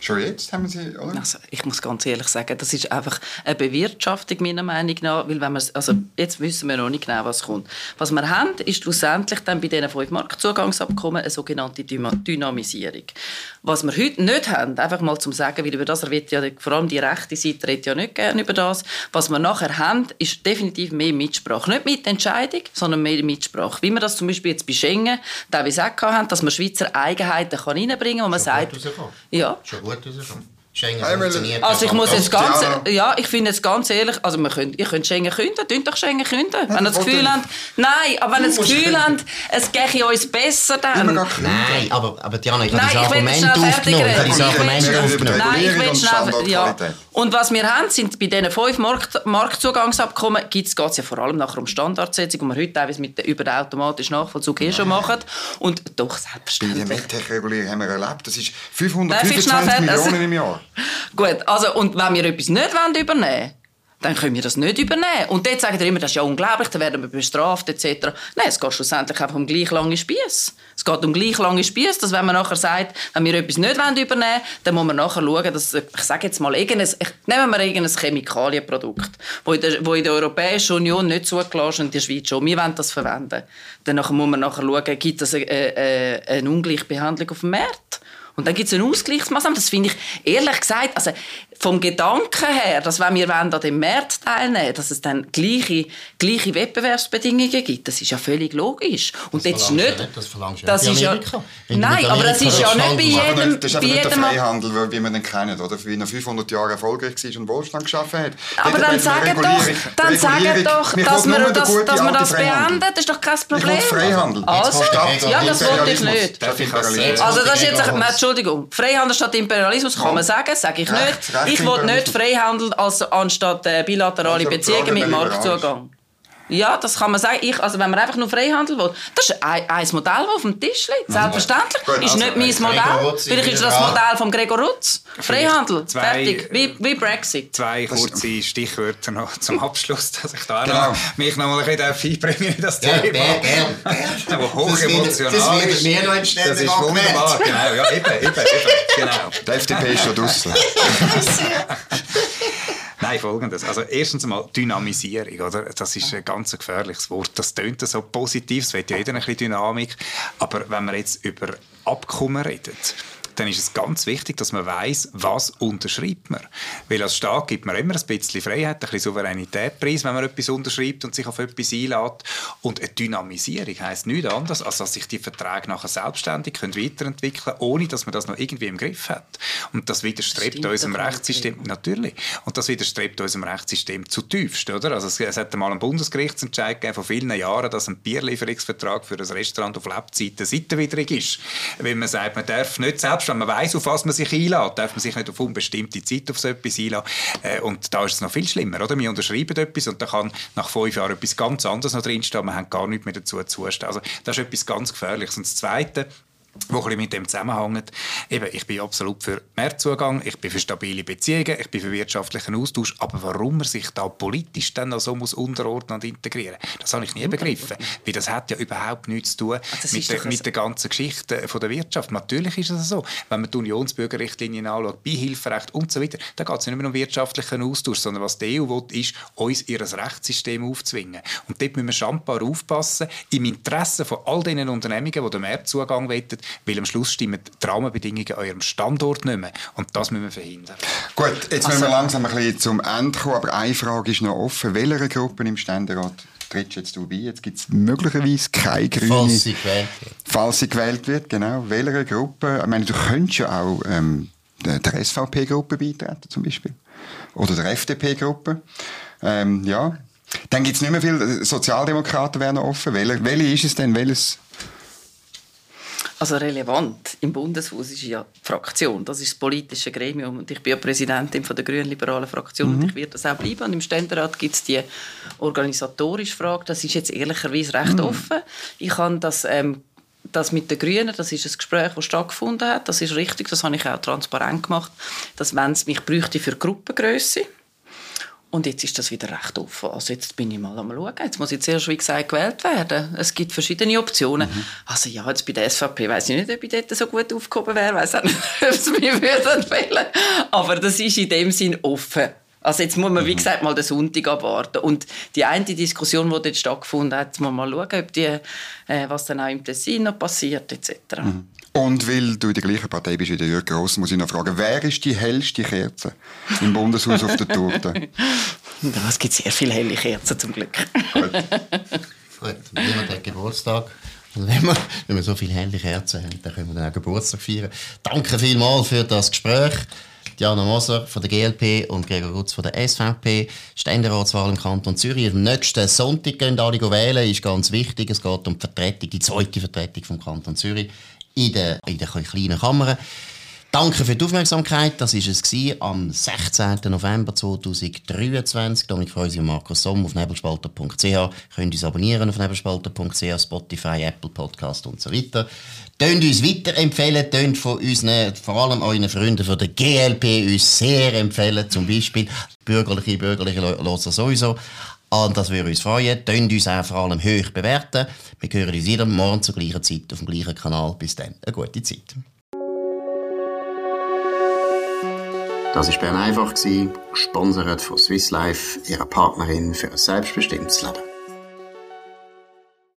Speaker 4: Schon jetzt haben sie, oder?
Speaker 2: Also, ich muss ganz ehrlich sagen, das ist einfach eine Bewirtschaftung meiner Meinung nach, weil wenn also jetzt wissen wir noch nicht genau, was kommt. Was wir haben, ist schlussendlich dann bei diesen fünf Marktzugangsabkommen eine sogenannte Dynamisierung. Was wir heute nicht haben, einfach mal zum sagen, weil über das redet ja vor allem die rechte Seite redet ja nicht gerne über das. Was wir nachher haben, ist definitiv mehr Mitsprache. Nicht Mitentscheidung, sondern mehr Mitsprache. Wie wir das zum Beispiel jetzt bei Schengen teilweise auch haben, dass man Schweizer Eigenheiten kann reinbringen kann, wo man sagt, ja,
Speaker 1: Schon gut rausgekommen. Schengen funktioniert.
Speaker 2: also ich muss jetzt ganz, ja, ich finde jetzt ganz ehrlich, also wir könnt, ihr könnt Schengen künden, tun doch Schengen künden, wenn ihr das Gefühl habt, nein, aber wenn ihr das Gefühl habt, es gehe uns besser dann.
Speaker 1: Nein, aber, aber Diana, ich habe das Argument aufgenommen. Ich habe das Argument aufgenommen.
Speaker 2: Nein, ich will schnell, ja. Und was wir haben, sind bei diesen fünf Markt, Marktzugangsabkommen geht es ja vor allem nachher um Standardsetzung, die wir heute teilweise mit der, über den automatischen Nachvollzug eh schon machen. Und doch,
Speaker 4: Bei der
Speaker 2: selbstverständlich.
Speaker 4: MedTech-Regulierung haben wir erlebt, das ist
Speaker 2: Darf ich schnell
Speaker 4: 525
Speaker 2: fertig- also-
Speaker 4: Millionen im Jahr.
Speaker 2: Gut, also, und wenn wir etwas nicht wollen übernehmen dann können wir das nicht übernehmen. Und dort sagen wir immer, das ist ja unglaublich, dann werden wir bestraft etc. Nein, es geht schlussendlich einfach um gleich lange Spieß. Es geht um gleich lange Spieß, dass wenn man nachher sagt, wenn wir etwas nicht wollen übernehmen dann muss man nachher schauen, dass, ich sage jetzt mal, irgendein, nehmen wir irgendein Chemikalienprodukt, wo in, der, wo in der Europäischen Union nicht zugelassen und in der Schweiz schon. Wir wollen das verwenden. Dann muss man nachher schauen, gibt es eine, eine, eine Ungleichbehandlung auf dem Markt? Und dann gibt es eine Ausgleichsmaßnahme. Das finde ich, ehrlich gesagt, also vom Gedanken her, dass wenn wir an dem Markt teilnehmen dass es dann gleiche, gleiche Wettbewerbsbedingungen gibt, das ist ja völlig logisch. Und jetzt ist
Speaker 1: verlangst
Speaker 2: nicht...
Speaker 1: das verlangst du
Speaker 2: das ist ja, nein, aber das ist ja nicht bei jedem...
Speaker 4: das ist aber nicht der Freihandel, wie wir den kennen, oder? Wie er 500 Jahre erfolgreich war und Wohlstand geschaffen hat.
Speaker 2: aber dann sagen doch, dann sagen doch, dass wir das, dass wir das beenden, das ist doch kein
Speaker 4: Ich
Speaker 2: Problem.
Speaker 4: will Freihandel.
Speaker 2: Also, ja, das wollte ich nicht.
Speaker 3: Ich.
Speaker 2: Also das ist jetzt. Entschuldigung, Freihandel statt Imperialismus kann man sagen, sage ich nicht. Ich will nicht. Freihandel als, anstatt äh, bilaterale
Speaker 4: Also,
Speaker 2: Beziehungen mit Marktzugang. Ja, das kann man sagen. Ich, also wenn man einfach nur Freihandel will, das ist ein, ein Modell, das auf dem Tisch liegt. Selbstverständlich.
Speaker 4: Gut,
Speaker 2: ist
Speaker 4: also,
Speaker 2: nicht mein Modell.
Speaker 1: Rutz ist
Speaker 2: Vielleicht ist das. Modell von Gregor Rutz. Freihandel.
Speaker 3: zwei-
Speaker 2: Fertig. Wie, wie Brexit.
Speaker 3: Zwei kurze Stichwörter noch zum Abschluss, dass ich da
Speaker 4: Genau.
Speaker 3: noch, mich noch mal ein bisschen einbringen in das
Speaker 1: Ja,
Speaker 3: Thema.
Speaker 1: gern, gern.
Speaker 3: Aber hochemotional
Speaker 1: Das wird
Speaker 3: ist.
Speaker 1: mir noch ein
Speaker 3: Das ist wunderbar, genau. Ja, eben, eben, eben. Genau.
Speaker 4: Die FDP ist schon draussen.
Speaker 3: Nein, folgendes. Also erstens einmal Dynamisierung, oder? Das ist ein ganz gefährliches Wort. Das tönt so positiv, es will ja jeder ein bisschen Dynamik. Aber wenn wir jetzt über Abkommen reden, dann ist es ganz wichtig, dass man weiß, was unterschreibt man. Weil als Staat gibt man immer ein bisschen Freiheit, ein bisschen Souveränität preis, wenn man etwas unterschreibt und sich auf etwas einlädt. Und eine Dynamisierung heisst nichts anderes, als dass sich die Verträge nachher selbstständig können weiterentwickeln können, ohne dass man das noch irgendwie im Griff hat. Und das widerstrebt das unserem Rechtssystem, natürlich. Und das widerstrebt unserem Rechtssystem zutiefst, oder? Also es, es hat einmal einen Bundesgerichtsentscheid gegeben vor vielen Jahren, dass ein Bierlieferungsvertrag für ein Restaurant auf Lebzeiten seitenwidrig ist. Weil man sagt, man darf nicht, selbst wenn man weiß, auf was man sich einlädt, darf man sich nicht auf unbestimmte Zeit auf so etwas einladen. Äh, und da ist es noch viel schlimmer, oder? Wir unterschreiben etwas und da kann nach fünf Jahren etwas ganz anderes noch drinstehen, wir haben gar nichts mehr dazu zustehen. Also das ist etwas ganz Gefährliches. Und das Zweite, wo ein mit dem zusammenhängt. Eben, ich bin absolut für Mehrzugang, ich bin für stabile Beziehungen, ich bin für wirtschaftlichen Austausch, aber warum man sich da politisch dann noch so muss unterordnen und integrieren, das habe ich nie begriffen. Weil das hat ja überhaupt nichts zu tun ah, mit, der, mit der ganzen Geschichte von der Wirtschaft. Natürlich ist es so, wenn man die Unionsbürgerrichtlinien anschaut, Beihilferecht und so weiter, da geht es nicht mehr um wirtschaftlichen Austausch, sondern was die EU will, ist, uns ihr Rechtssystem aufzwingen. Und dort müssen wir schambar aufpassen, im Interesse von all diesen Unternehmungen, die den Mehrzugang wollen, weil am Schluss stimmen die Rahmenbedingungen an eurem Standort nicht mehr. Und das müssen wir verhindern.
Speaker 4: Gut, jetzt also, müssen wir langsam ein bisschen zum Ende kommen, aber eine Frage ist noch offen. Welche Gruppen im Ständerat trittst jetzt du bei? Jetzt gibt es möglicherweise keine grüne...
Speaker 1: Falls sie gewählt
Speaker 4: wird. Falls sie gewählt wird, genau. Welche Gruppe? Ich meine, du könntest ja auch ähm, der SVP-Gruppe beitreten, zum Beispiel. Oder der FDP-Gruppe. Ähm, ja. Dann gibt es nicht mehr viele Sozialdemokraten werden offen. Welche, welche ist es denn? Welches
Speaker 2: also relevant im Bundeshaus ist ja die Fraktion, das ist das politische Gremium und ich bin ja Präsidentin von der grünen-liberalen Fraktion mhm. und ich werde das auch bleiben. Und im Ständerat gibt es die organisatorische Frage, das ist jetzt ehrlicherweise recht mhm. offen. Ich habe das ähm, das mit den Grünen, das ist ein Gespräch, das stattgefunden hat. Das ist richtig, das habe ich auch transparent gemacht, dass wenn es mich bräuchte für Gruppengröße, und jetzt ist das wieder recht offen. Also jetzt bin ich mal am schauen. Jetzt muss ich zuerst, wie gesagt, gewählt werden. Es gibt verschiedene Optionen. Mhm. Also ja, jetzt bei der SVP weiß ich nicht, ob ich dort so gut aufgehoben wäre. Weiß auch nicht, ob es mir würde wählen. Aber das ist in dem Sinn offen. Also jetzt muss man, wie mhm. gesagt, mal den Sonntag abwarten. Und die eine Diskussion, die dort stattgefunden hat, muss man mal schauen, ob die, äh, was dann auch im Tessin noch passiert, etc. Mhm.
Speaker 4: Und weil du in der gleichen Partei bist wie der Jürg Gross, muss ich noch fragen, wer ist die hellste Kerze im Bundeshaus auf der Torte?
Speaker 2: Es gibt sehr viele helle Kerzen, zum Glück.
Speaker 1: Gut. Gut, niemand hat Geburtstag. Und wenn wir, wenn wir so viele helle Kerzen haben, dann können wir dann auch Geburtstag feiern. Danke vielmals für das Gespräch. Diana Moser von der GLP und Gregor Rutz von der SVP. Ständeratswahl im Kanton Zürich. Am nächsten Sonntag gehen alle wählen. Ist ganz wichtig. Es geht um die Vertretung, die zweite Vertretung vom Kanton Zürich in der, in der kleinen Kammer. Danke für die Aufmerksamkeit. Das war es gewesen, am 16. November 2023. Dominik Freusi und Markus Somm auf nebelspalter.ch. Könnt uns abonnieren auf nebelspalter.ch, Spotify, Apple Podcast und so weiter. Tönt uns weiterempfehlen, tönt von unseren, vor allem euren Freunden von der GLP uns sehr empfehlen. Zum Beispiel bürgerliche, bürgerliche hören sowieso. Und das würde uns freuen. Tönt uns auch vor allem hoch bewerten. Wir hören uns wieder morgen zur gleichen Zeit auf dem gleichen Kanal. Bis dann, eine gute Zeit. Das war Bern einfach, gesponsert von Swiss Life, ihrer Partnerin für ein selbstbestimmtes Leben.